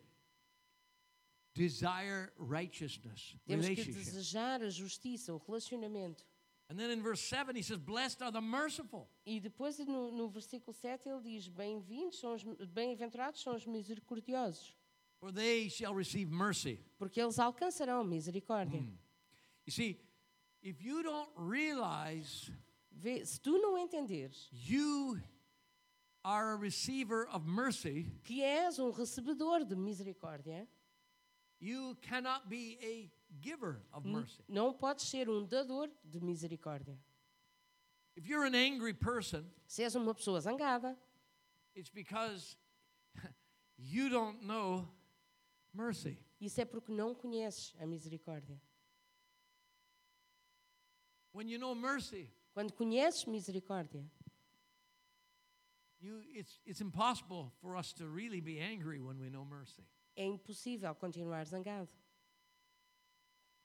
desire righteousness, temos que relationship. desejar a justiça, o relacionamento. And then in verse 7, he says, Blessed are the merciful. E depois no, no versículo 7 ele diz: Bem-vindos, são os bem-aventurados são os misericordiosos, For they shall receive mercy. porque eles alcançarão misericórdia. You see, if you don't realize Vê, se tu não entenderes you are a receiver of mercy, que és um recebedor de misericórdia, you cannot be a giver of mercy. não podes ser um dador de misericórdia. If you're an angry person, Se és uma pessoa zangada, it's because you don't know mercy. isso é porque não conheces a misericórdia. When you know mercy, Quando conheces misericórdia, you, it's, it's impossible for us to really be angry when we know mercy. é impossível continuar zangado.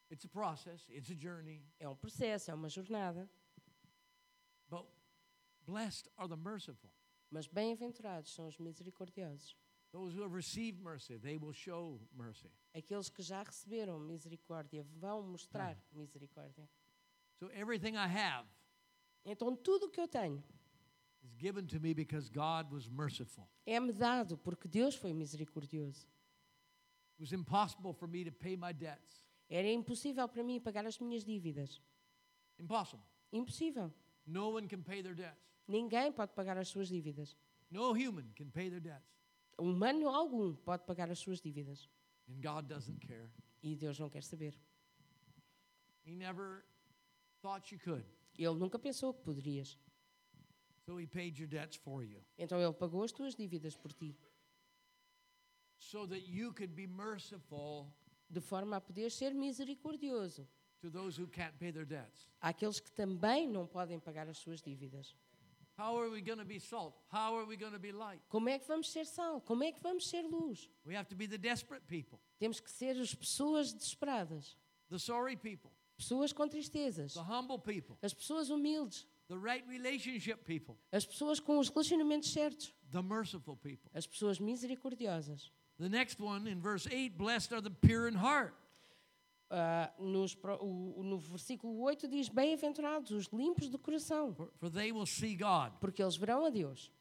It's a process, it's a journey. É um processo, é uma jornada. But blessed are the merciful. Mas bem-aventurados são os misericordiosos. Those who have received mercy, they will show mercy. Aqueles que já receberam misericórdia vão mostrar misericórdia. So everything I have Então, tudo o que eu tenho is given to me because God was merciful. é-me dado porque Deus foi misericordioso. It was impossible for me to pay my debts. Era impossível para mim pagar as minhas dívidas. Impossible. Impossível. No one can pay their debts. Ninguém pode pagar as suas dívidas. No human can pay their debts. humano algum pode pagar as suas dívidas. And God doesn't care. E Deus não quer saber. He never thought you could. Ele nunca pensou que poderias. So he paid your debts for you Então ele pagou as tuas dívidas por ti, so that you could be merciful de forma a poder ser misericordioso to those who can't pay their debts. àqueles que também não podem pagar as suas dívidas. How are we going to be salt? How are we going to be light? Como é que vamos ser sal? Como é que vamos ser luz? We have to be the desperate people, Temos que ser as pessoas desesperadas, the sorry people, pessoas com tristezas, the humble people, as pessoas humildes, the right relationship people, as pessoas com os relacionamentos certos, the merciful people. as pessoas misericordiosas. The next one in verse 8 Blessed are the pure in heart, Ah, nos o- no versículo 8 diz: Bem-aventurados os limpos de coração, for, for they will see God. porque eles verão a Deus.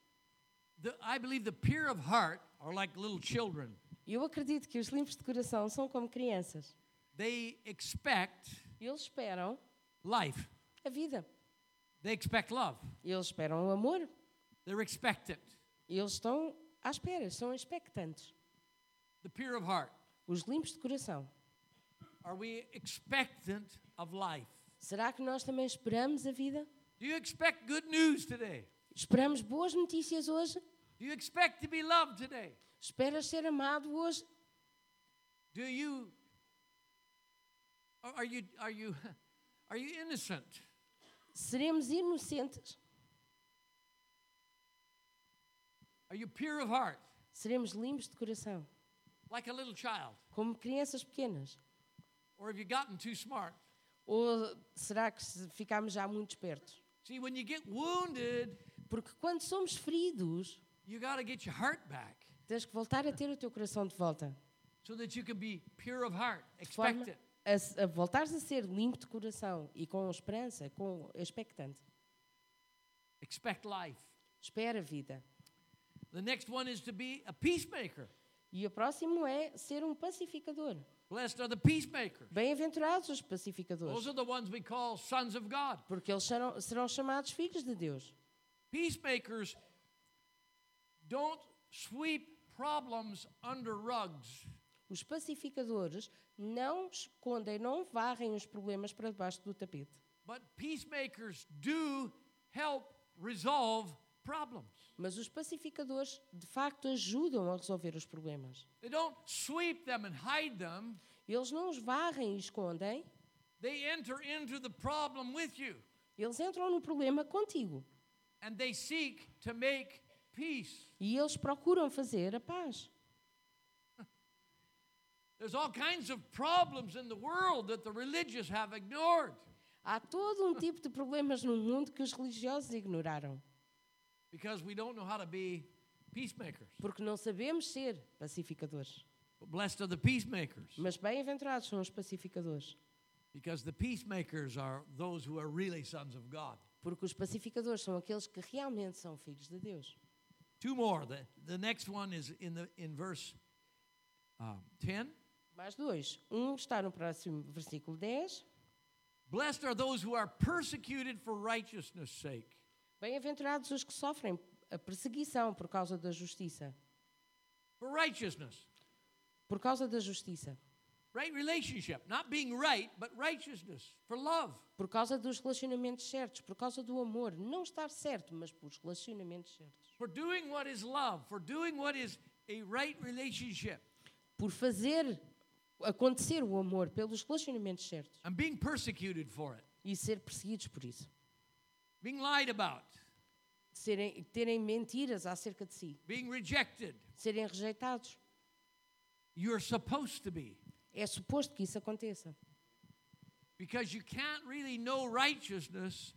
The, I believe the pure of heart are like little children. Eu acredito que os limpos de coração são como crianças. They expect Eles esperam life, a vida. they expect love, Eles esperam o amor. they're expectant. Eles estão à espera, são expectantes. The pure of heart. Os limpos de coração. Are we expectant of life? Será que nós também esperamos a vida? Do you expect good news today? Esperamos boas notícias hoje? Do you expect to be loved today? Esperas ser amado hoje? Do you are you are you are you innocent? Seremos inocentes? Are you pure of heart? Seremos limpos de coração? Like a little child? Como crianças pequenas? Or have you gotten too smart? Ou será que ficamos já muito espertos? See, when you get wounded, Porque quando somos feridos, you got to get your heart back tens que voltar a ter o teu coração de volta. so that you can be pure of heart, De forma expectant. a, s- a voltares a ser limpo de coração e com esperança, com expectante. Expect life. Espera a vida. The next one is to be a peacemaker. E o próximo é ser um pacificador. Blessed are the peacemakers. Bem-aventurados os Those pacificadores, are the ones we call sons of God. porque eles serão, serão chamados filhos de Deus. Peacemakers don't sweep problems under rugs. Os pacificadores não escondem, não varrem os problemas para debaixo do tapete. But peacemakers do help resolve. Mas os pacificadores, de facto, ajudam a resolver os problemas. They don't sweep them and hide them. Eles não os varrem e escondem, They enter into the problem with you eles entram no problema contigo. and they seek to make peace. E eles procuram fazer a paz. There's all kinds of problems in the world that the religious have ignored Há todo um tipo de problemas no mundo que os religiosos ignoraram, because we don't know how to be peacemakers. porque não sabemos ser pacificadores. But blessed are the peacemakers Mas bem-aventurados são os pacificadores, because the peacemakers are those who are really sons of God. porque os pacificadores são aqueles que realmente são filhos de Deus. Two more. The, the next one is in, the, in verse um, 10. Mais dois. Um está no próximo versículo 10. Blessed are those who are persecuted for righteousness' sake. Bem-aventurados os que sofrem a perseguição por causa da justiça. For righteousness. Por causa da justiça. Right relationship. Not being right, but righteousness. For love. Por causa dos relacionamentos certos. Por causa do amor. Não estar certo, mas por relacionamentos certos. For doing what is love. For doing what is a right relationship. Por fazer acontecer o amor pelos relacionamentos certos. And being persecuted for it. E ser perseguidos por isso. Being lied about. Serem, terem mentiras acerca de si. Being rejected. Serem rejeitados. You're supposed to be. É suposto que isso aconteça. Because you can't really know righteousness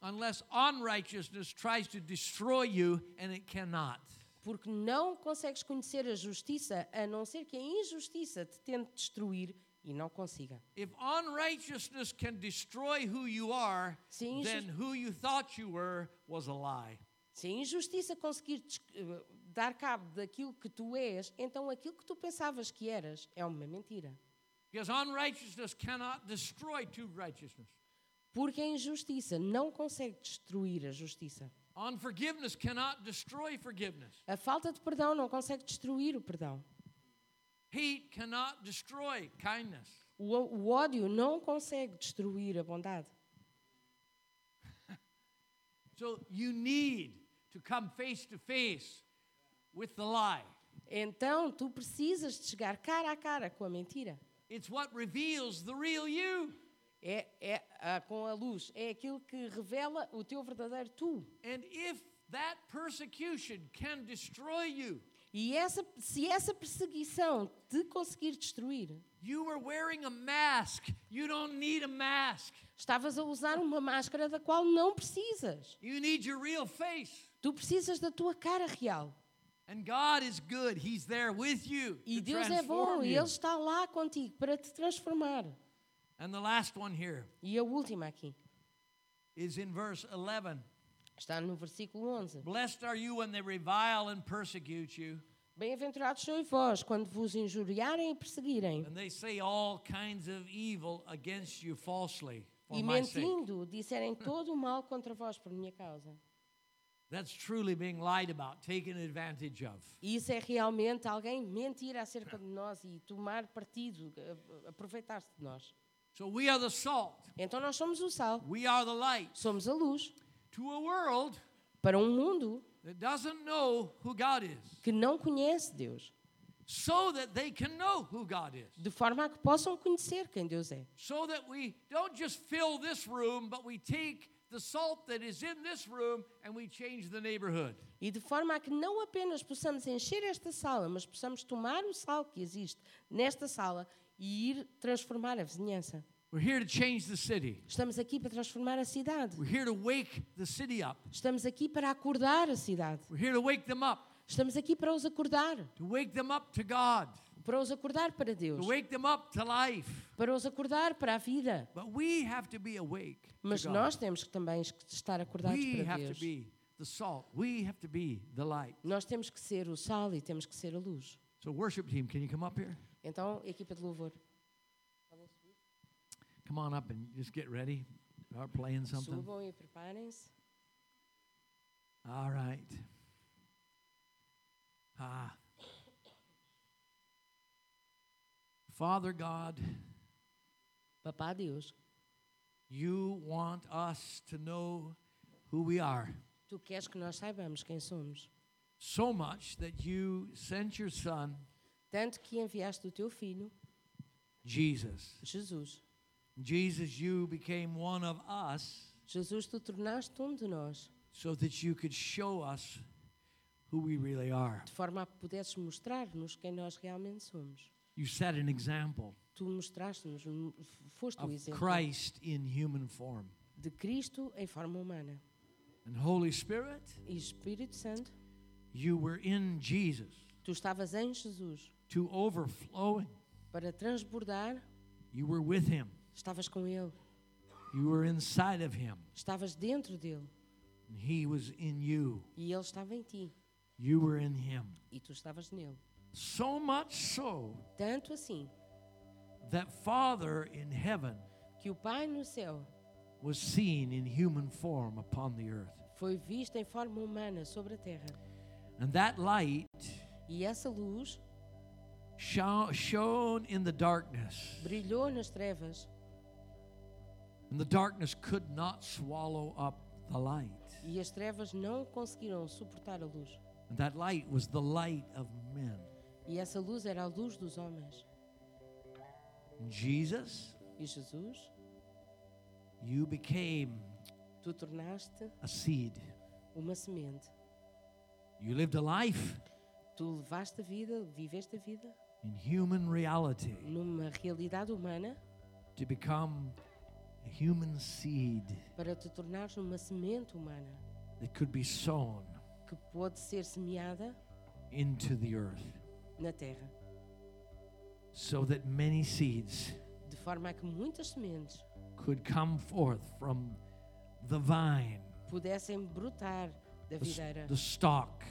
unless unrighteousness tries to destroy you, and it cannot. Porque não consegues conhecer a justiça a não ser que a injustiça te tente destruir e não consiga. If unrighteousness can destroy who you are, Se you thought you were was a lie. Se a injustiça conseguir eh, dar cabo daquilo que tu és, então aquilo que tu pensavas que eras é uma mentira. Because unrighteousness cannot destroy true righteousness. Porque a injustiça não consegue destruir a justiça. Unforgiveness cannot destroy forgiveness. A falta de perdão não consegue destruir o perdão. Hate cannot destroy kindness. O, ódio não consegue destruir a bondade. So you need to come face to face with the lie. Então tu precisas de chegar cara a cara com a mentira. It's what reveals the real you. É, é ah, com a luz. É aquilo que revela o teu verdadeiro tu. And if that persecution can destroy you, E essa, se essa perseguição te conseguir destruir, you were wearing a mask. You don't need a mask. estavas a usar uma máscara da qual não precisas. You need your real face. Tu precisas da tua cara real. And God is good. He's there with you E Deus é bom e. Ele está lá contigo para te transformar. And the last one here E a última aqui is in verse 11. Está no versículo 11. Blessed are you when they revile and persecute you, Bem-aventurados sois vós quando vos injuriarem e perseguirem. and they say all kinds of evil against you falsely for E my sake. mentindo, disserem todo o mal contra vós por minha causa. That's truly being lied about, taken advantage of. Isso é realmente alguém mentir acerca de nós e tomar partido, a- aproveitar-se de nós. So we are the salt, Então nós somos o sal, we are the light somos a luz to a world para um mundo that doesn't know who God is, que não conhece Deus, so that they can know who God is. de forma a que possam conhecer quem Deus é. So that we don't just fill this room, but we take the salt that is in this room and we change the neighborhood. E de forma a que não apenas possamos encher esta sala, mas possamos tomar o sal que existe nesta sala e ir transformar a vizinhança. We're here to change the city. Estamos aqui para transformar a cidade. We're here to wake the city up. Estamos aqui para acordar a cidade. We're here to wake them up, Estamos aqui para os acordar, to wake them up to God, para os acordar para Deus, to wake them up to life. para os acordar para a vida. But we have to be awake. Mas nós temos que também estar acordados we para have to Deus. be the salt. We have to be the light. Nós temos que ser o sal e temos que ser a luz. So, worship team, can you come up here? Então, equipa de louvor, Come on up and just get ready. Start playing something. subam. All right. Ah. Father God, Papá Deus, you want us to know who we are tu queres que nós saibamos quem somos. so much that you sent your son, Tanto que enviaste o teu filho, Jesus. Jesus. Jesus, you became one of us Jesus, tu tornaste um de nós, so that you could show us who we really are. de forma a pudesses mostrar-nos quem nós realmente somos. You set an example Tu mostraste-nos, foste o exemplo Christ in human form. de Cristo em forma humana. And Holy Spirit, E Espírito Santo, you were in Jesus tu estavas em Jesus to overflowing. para transbordar, You were with him. Estavas com Ele, You were inside of him. estavas dentro dele And he was in you. e Ele estava em ti You were in him. e tu estavas nele. So much so Tanto assim that Father in heaven que o Pai no céu was seen in human form upon the earth. foi visto em forma humana sobre a terra. And that light E essa luz sho- shone in the darkness. brilhou nas trevas And the darkness could not swallow up the light. e as trevas não conseguiram suportar a luz. And that light was the light of men. E essa luz era a luz dos homens. And Jesus, E Jesus, you became tu tornaste a seed. uma semente. You lived a life Tu levaste a vida, viveste a vida in human reality numa realidade humana to become a human seed para te tornares uma semente humana that could be sown que pode ser semeada into the earth. na terra, so that many seeds de forma a que muitas sementes could come forth from the vine, pudessem brotar da the, the stalk,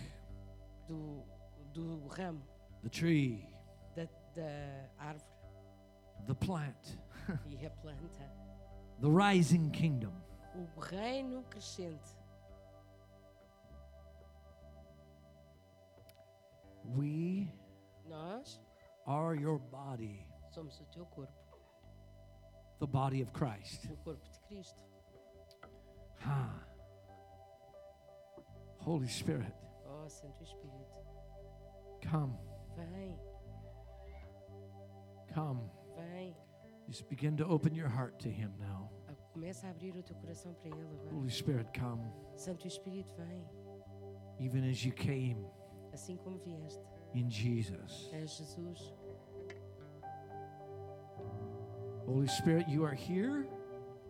do, do ramo, the tree, da, da árvore. the plant, e a planta. The rising kingdom. O reino crescente. We nós are your body. Somos o teu corpo. The body of Christ. O corpo de Cristo. Holy Spirit. Oh, Santo Espírito. Come. Vem. Come. Vem. Just begin to open your heart to Him now. Começa a abrir o teu coração para Ele agora. Holy Spirit, come. Santo Espírito, vem. Even as you came Assim como vieste, in Jesus. é Jesus. Holy Spirit, you are here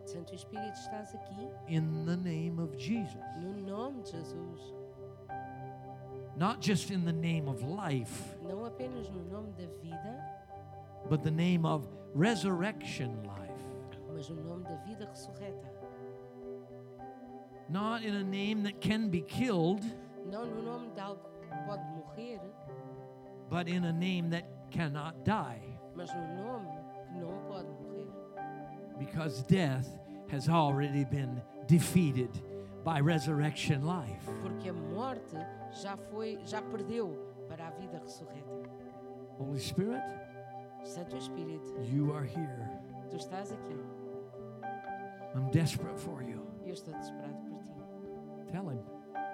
Santo Espírito, estás aqui in the name of Jesus. no nome de Jesus. Not just in the name of life, Não apenas no nome da vida, but the name of resurrection life. mas no nome da vida ressurreta. Not in a name that can be killed, Não no nome de algo que pode morrer, but in a name that cannot die. mas no nome que não pode morrer. Because death has already been defeated by resurrection life. Porque a morte já foi, já perdeu para a vida ressurreta. Holy Spirit, Santo Espírito, you are here. tu estás aqui. I'm desperate for you. Eu estou desesperado por ti. Tell him,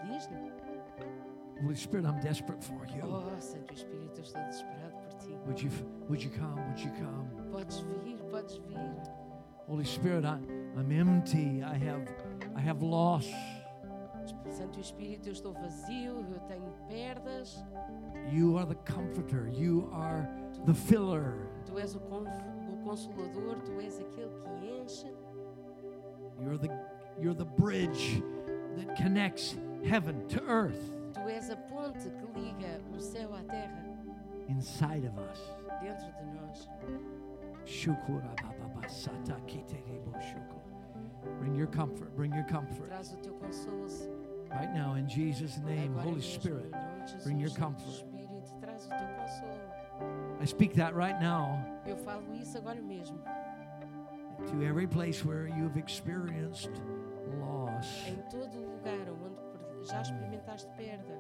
Diz-lhe. Holy Spirit, I'm desperate for you. Oh, Santo Espírito, eu estou desesperado por ti. Would you would you come? Would you come? Podes vir, podes vir. Holy Spirit, I, I'm empty. I have I have loss. Santo Espírito, eu estou vazio, eu tenho perdas. You are the comforter. You are the filler. Tu és o, o consolador, tu és aquele que enche. You're the you're the bridge that connects heaven to earth Tu és a ponte que liga o céu à terra inside of us. dentro de nós. Shukura baba basata kiterebo shuku. Bring your comfort. Bring your comfort. Traz o teu consolo. Right now, in Jesus' name, Holy Spirit, em nome de Jesus, bring your comfort. I speak that right now Eu falo isso agora mesmo. to every place where you've experienced loss. Em todo lugar onde já experimentaste perda,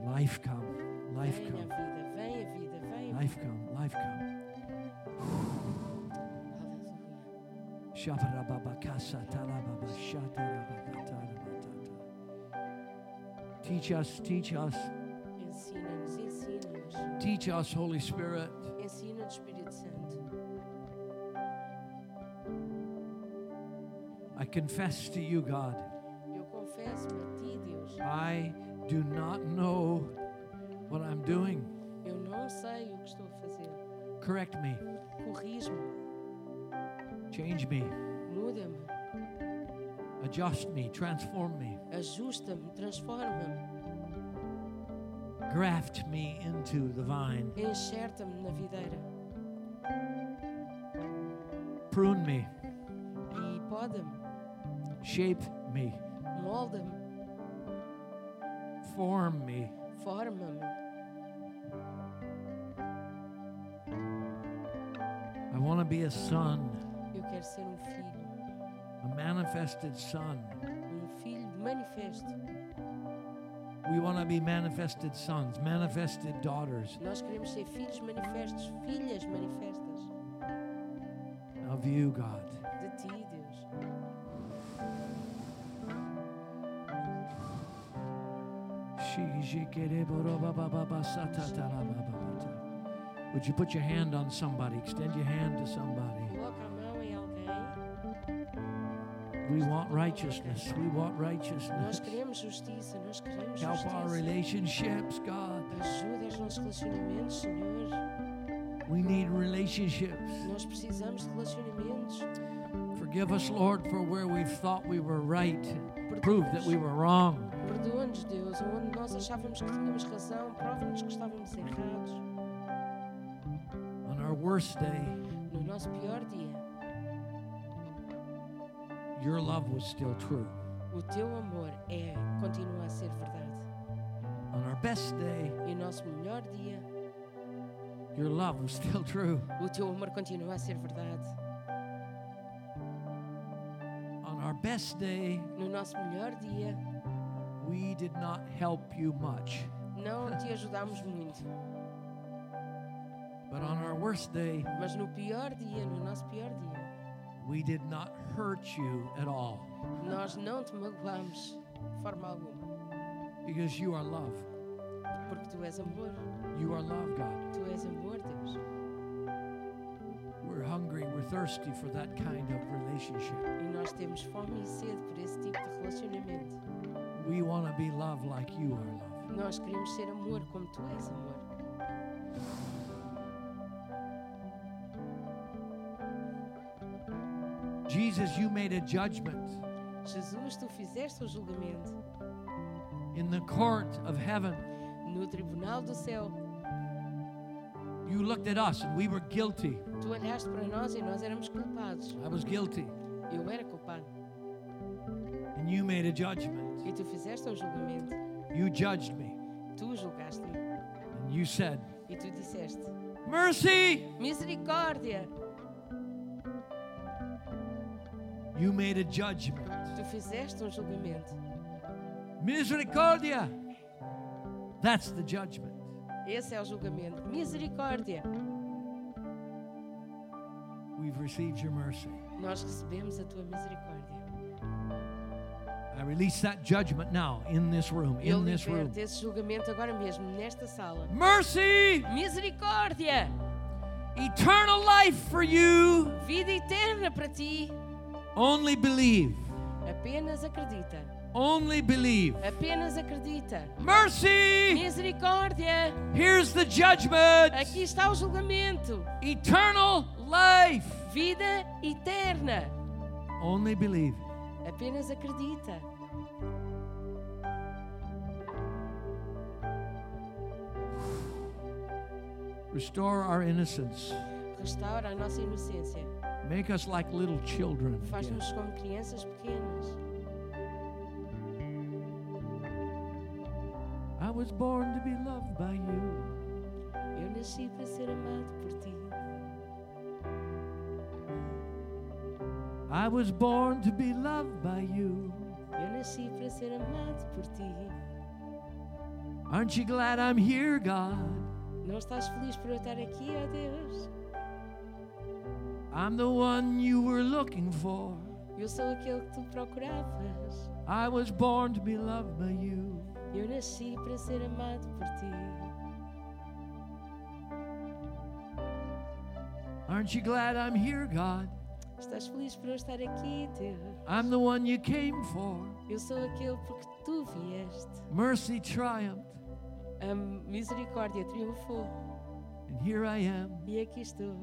Life come. Life vem a come. vida, vem a vida, vem a vida. Life come. Life come. Aleluia. Shabarababakasa talababa shatarababatarabatata. Teach us, teach us. Teach us, Holy Spirit. Ensina-nos, Espírito Santo. I confess to you, God, Eu confesso a ti, Deus. I do not know what I'm doing. Eu não sei o que estou a fazer. Correct me, Corrige-me, change me, muda-me, adjust me, transform me, ajusta-me, transforma-me, graft me into the vine, enxerta-me na videira prune me, e poda-me, shape me, molda-me, form me. forma-me. I want to be a son, Eu quero ser um filho, a manifested son. um filho manifesto. We want to be manifested sons, manifested daughters Nós queremos ser filhos manifestos, filhas manifestas of you, God. de ti, Deus. Would you put your hand on somebody? Extend your hand to somebody. We want righteousness. We want righteousness. queremos justiça, nós queremos Help our relationships, God. Ajuda os nossos relacionamentos, Senhor. We need relationships. Nós precisamos de relacionamentos. Forgive us, Lord, for where we've thought we were right. Prove that we were wrong. Perdoa-nos, Deus, onde nós achávamos que tínhamos razão, prova-nos que estávamos errados. On our worst day, No nosso pior dia, your love was still true. o teu amor é, continua a ser verdade. On our best day, E o nosso melhor dia, your love was still true. o teu amor continua a ser verdade. On our best day, No nosso melhor dia, we did not help you much. Não te ajudamos muito. But on our worst day, Mas no pior dia, no nosso pior dia, we did not hurt you at all nós não te magoamos de forma alguma. because you are love. Porque tu és amor. You are love, God. Tu és amor, Deus. We're hungry, we're thirsty for that kind of relationship. E nós temos fome e sede por esse tipo de relacionamento. We want to be love like you are love. Nós queremos ser amor como tu és amor. Jesus, you made a judgment Jesus, tu fizeste o julgamento in the court of heaven. no tribunal do céu. You looked at us and we were guilty. Tu olhaste para nós e nós éramos culpados. I was guilty. Eu era culpado. And you made a judgment. E tu fizeste um julgamento. You judged me. Tu julgaste-me. And you said, E tu disseste: Mercy! Misericórdia! You made a judgment. Tu fizeste um julgamento. Misericordia! That's the judgment. Esse é o julgamento. Misericórdia! We've received your mercy. Nós recebemos a tua misericórdia. I release that judgment now in this room, Eu in this room. esse julgamento agora mesmo, nesta sala. Mercy! Misericórdia! Eternal life for you. Vida eterna para ti. Only believe. Apenas acredita. Only believe. Apenas acredita. Mercy! Misericórdia! Here's the judgment. Aqui está o julgamento. Eternal life. Vida eterna. Only believe. Apenas acredita. Restore our innocence. Restaura a nossa inocência. Make us like little children. Faz-nos como crianças pequenas. I was born to be loved by you. Eu nasci para ser amado por ti. I was born to be loved by you. Eu nasci para ser amado por ti. Aren't you glad I'm here, God? Não estás feliz por eu estar aqui, ó Deus? I'm the one you were looking for. Eu sou aquele que tu procuravas. I was born to be loved by you. Eu nasci para ser amado por ti. Aren't you glad I'm here, God? Estás feliz por eu estar aqui, Deus? I'm the one you came for. Eu sou aquele porque tu vieste. Mercy triumphed, A misericórdia triunfou. and here I am. E aqui estou.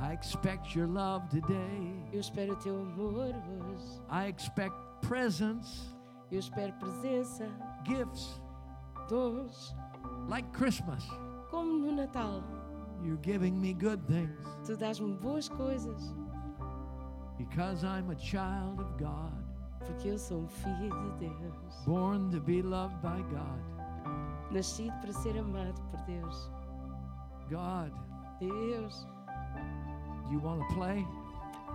I expect your love today. Eu espero teu amor hoje. I expect presents, Eu espero presença, gifts, dons, like Christmas. como no Natal. You're giving me good things Tu dás-me boas coisas, because I'm a child of God, porque eu sou um filho de Deus. born to be loved by God. Nascido para ser amado por Deus. God, Deus, you want to play?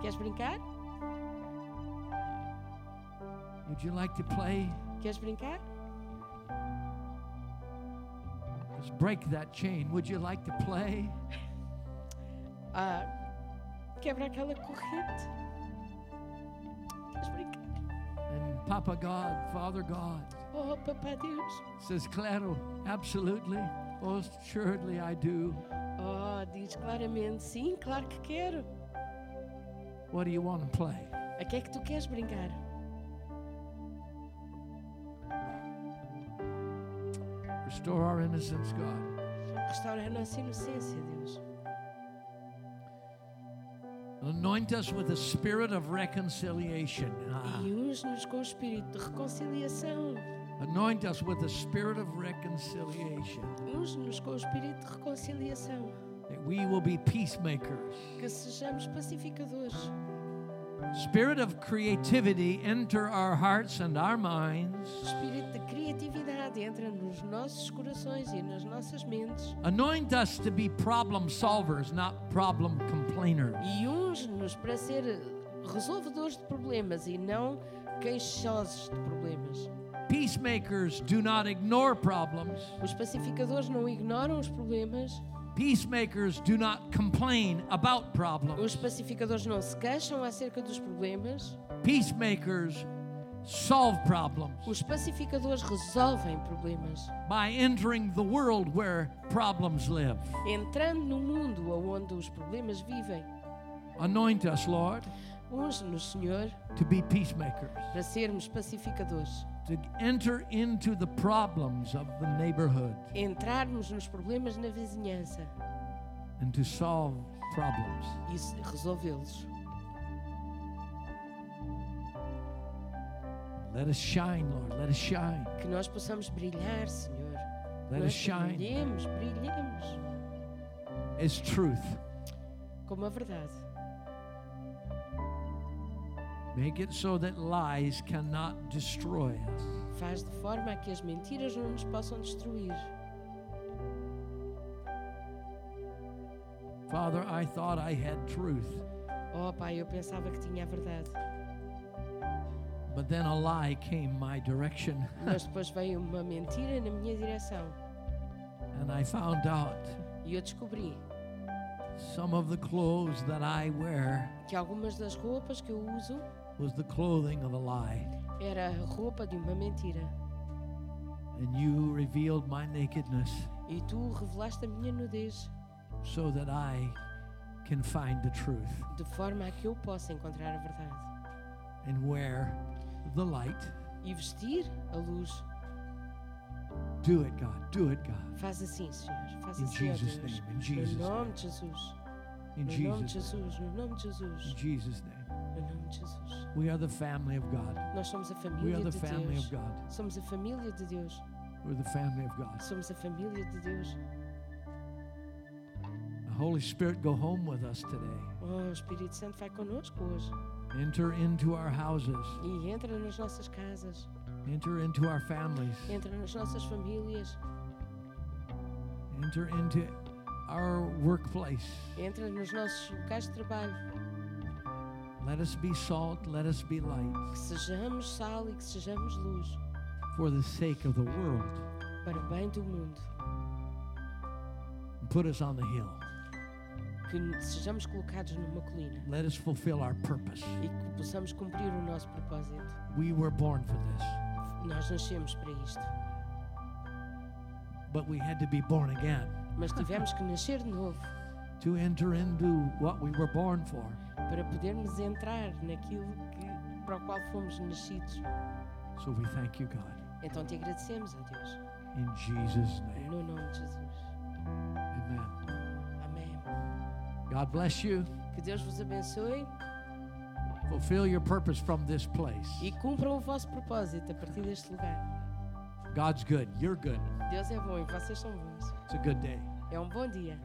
queres brincar? Would you like to play? Queres brincar? Let's break that chain. Would you like to play? Ah, quebra aquela corrente. And Papa God, Father God Oh, Papá Deus. says, Claro, absolutely, most assuredly I do. Oh, diz claramente, sim, claro que quero. What do you want to play? A que é que tu queres brincar? Restore our innocence, God. Restaura a nossa inocência, Deus. Anoint us with a spirit of reconciliation. Ah. E uns-nos com o espírito de reconciliação. Anoint us with the spirit of reconciliation. Uns-nos com o espírito de reconciliação. That we will be peacemakers. Que sejamos pacificadores. Spirit of creativity enter our hearts and our minds. Espírito de criatividade entra nos nossos corações e nas nossas mentes. Anoint us to be problem solvers, not problem complainers. E uns-nos para ser resolvedores de problemas e não queixosos de problemas. Peacemakers do not ignore problems. Os pacificadores não ignoram os problemas. Peacemakers do not complain about problems. Os pacificadores não se queixam acerca dos problemas. Peacemakers solve problems Os pacificadores resolvem problemas. by entering the world where problems live. Entrando no mundo onde os problemas vivem. Anoint us, Lord, Unge-nos, Senhor, to be peacemakers, para sermos pacificadores. To enter into the problems of the neighborhood Entrarmos nos problemas na vizinhança and to solve problems. e resolvê-los. Let us shine, Lord. Let us shine. Que nós possamos brilhar, Senhor. Let nós us shine brilhemos, brilhemos as truth. como a verdade. Make it so that lies cannot destroy us. Faz de forma que as mentiras não nos possam destruir. Father, I thought I had truth, Oh, Pai, eu pensava que tinha a verdade. but then a lie came my direction, Mas depois veio uma mentira na minha direção. and I found out E eu descobri some of the clothes that I wear que algumas das roupas que eu uso was the clothing of a lie. era a roupa de uma mentira. And you revealed my nakedness E tu revelaste a minha nudez so that I can find the truth de forma a que eu possa encontrar a verdade. and wear the light. E vestir a luz. Do it, God. Do it, God. Faz assim, Senhor. Faz In assim, Jesus' Deus. name, in Jesus' no nome de Jesus. In No nome de Jesus, Jesus. No nome de Jesus. in Jesus' name. No nome de Jesus. We are the family of God. Nós somos a família We are the de family Deus. of God. Somos a família de Deus. We're the family of God. Somos a família de Deus. The Holy Spirit, go home with us today. Oh, o Espírito Santo vai conosco hoje. Enter into our houses. E entra nas nossas casas. Enter into our families. Entra nas nossas famílias. Enter into our workplace. Entra nos nossos locais de trabalho. Let us be salt. Let us be light Que sejamos sal e que sejamos luz. for the sake of the world. Para o bem do mundo. Put us on the hill. Que sejamos colocados numa colina. Let us fulfill our purpose. E que possamos cumprir o nosso propósito. We were born for this, Nós nascemos para isto. but we had to be born again Mas tivemos que nascer de novo. to enter into what we were born for. Para podermos entrar naquilo que, para o qual fomos nascidos. So we thank you, God. Então te agradecemos, ó Deus. In Jesus' name. No nome de Jesus. Amen. Amém. God bless you. Que Deus vos abençoe Fulfill your purpose from this place. e cumpram o vosso propósito a partir deste lugar. God's good. You're good. Deus é bom e vocês são bons. It's a good day. É um bom dia.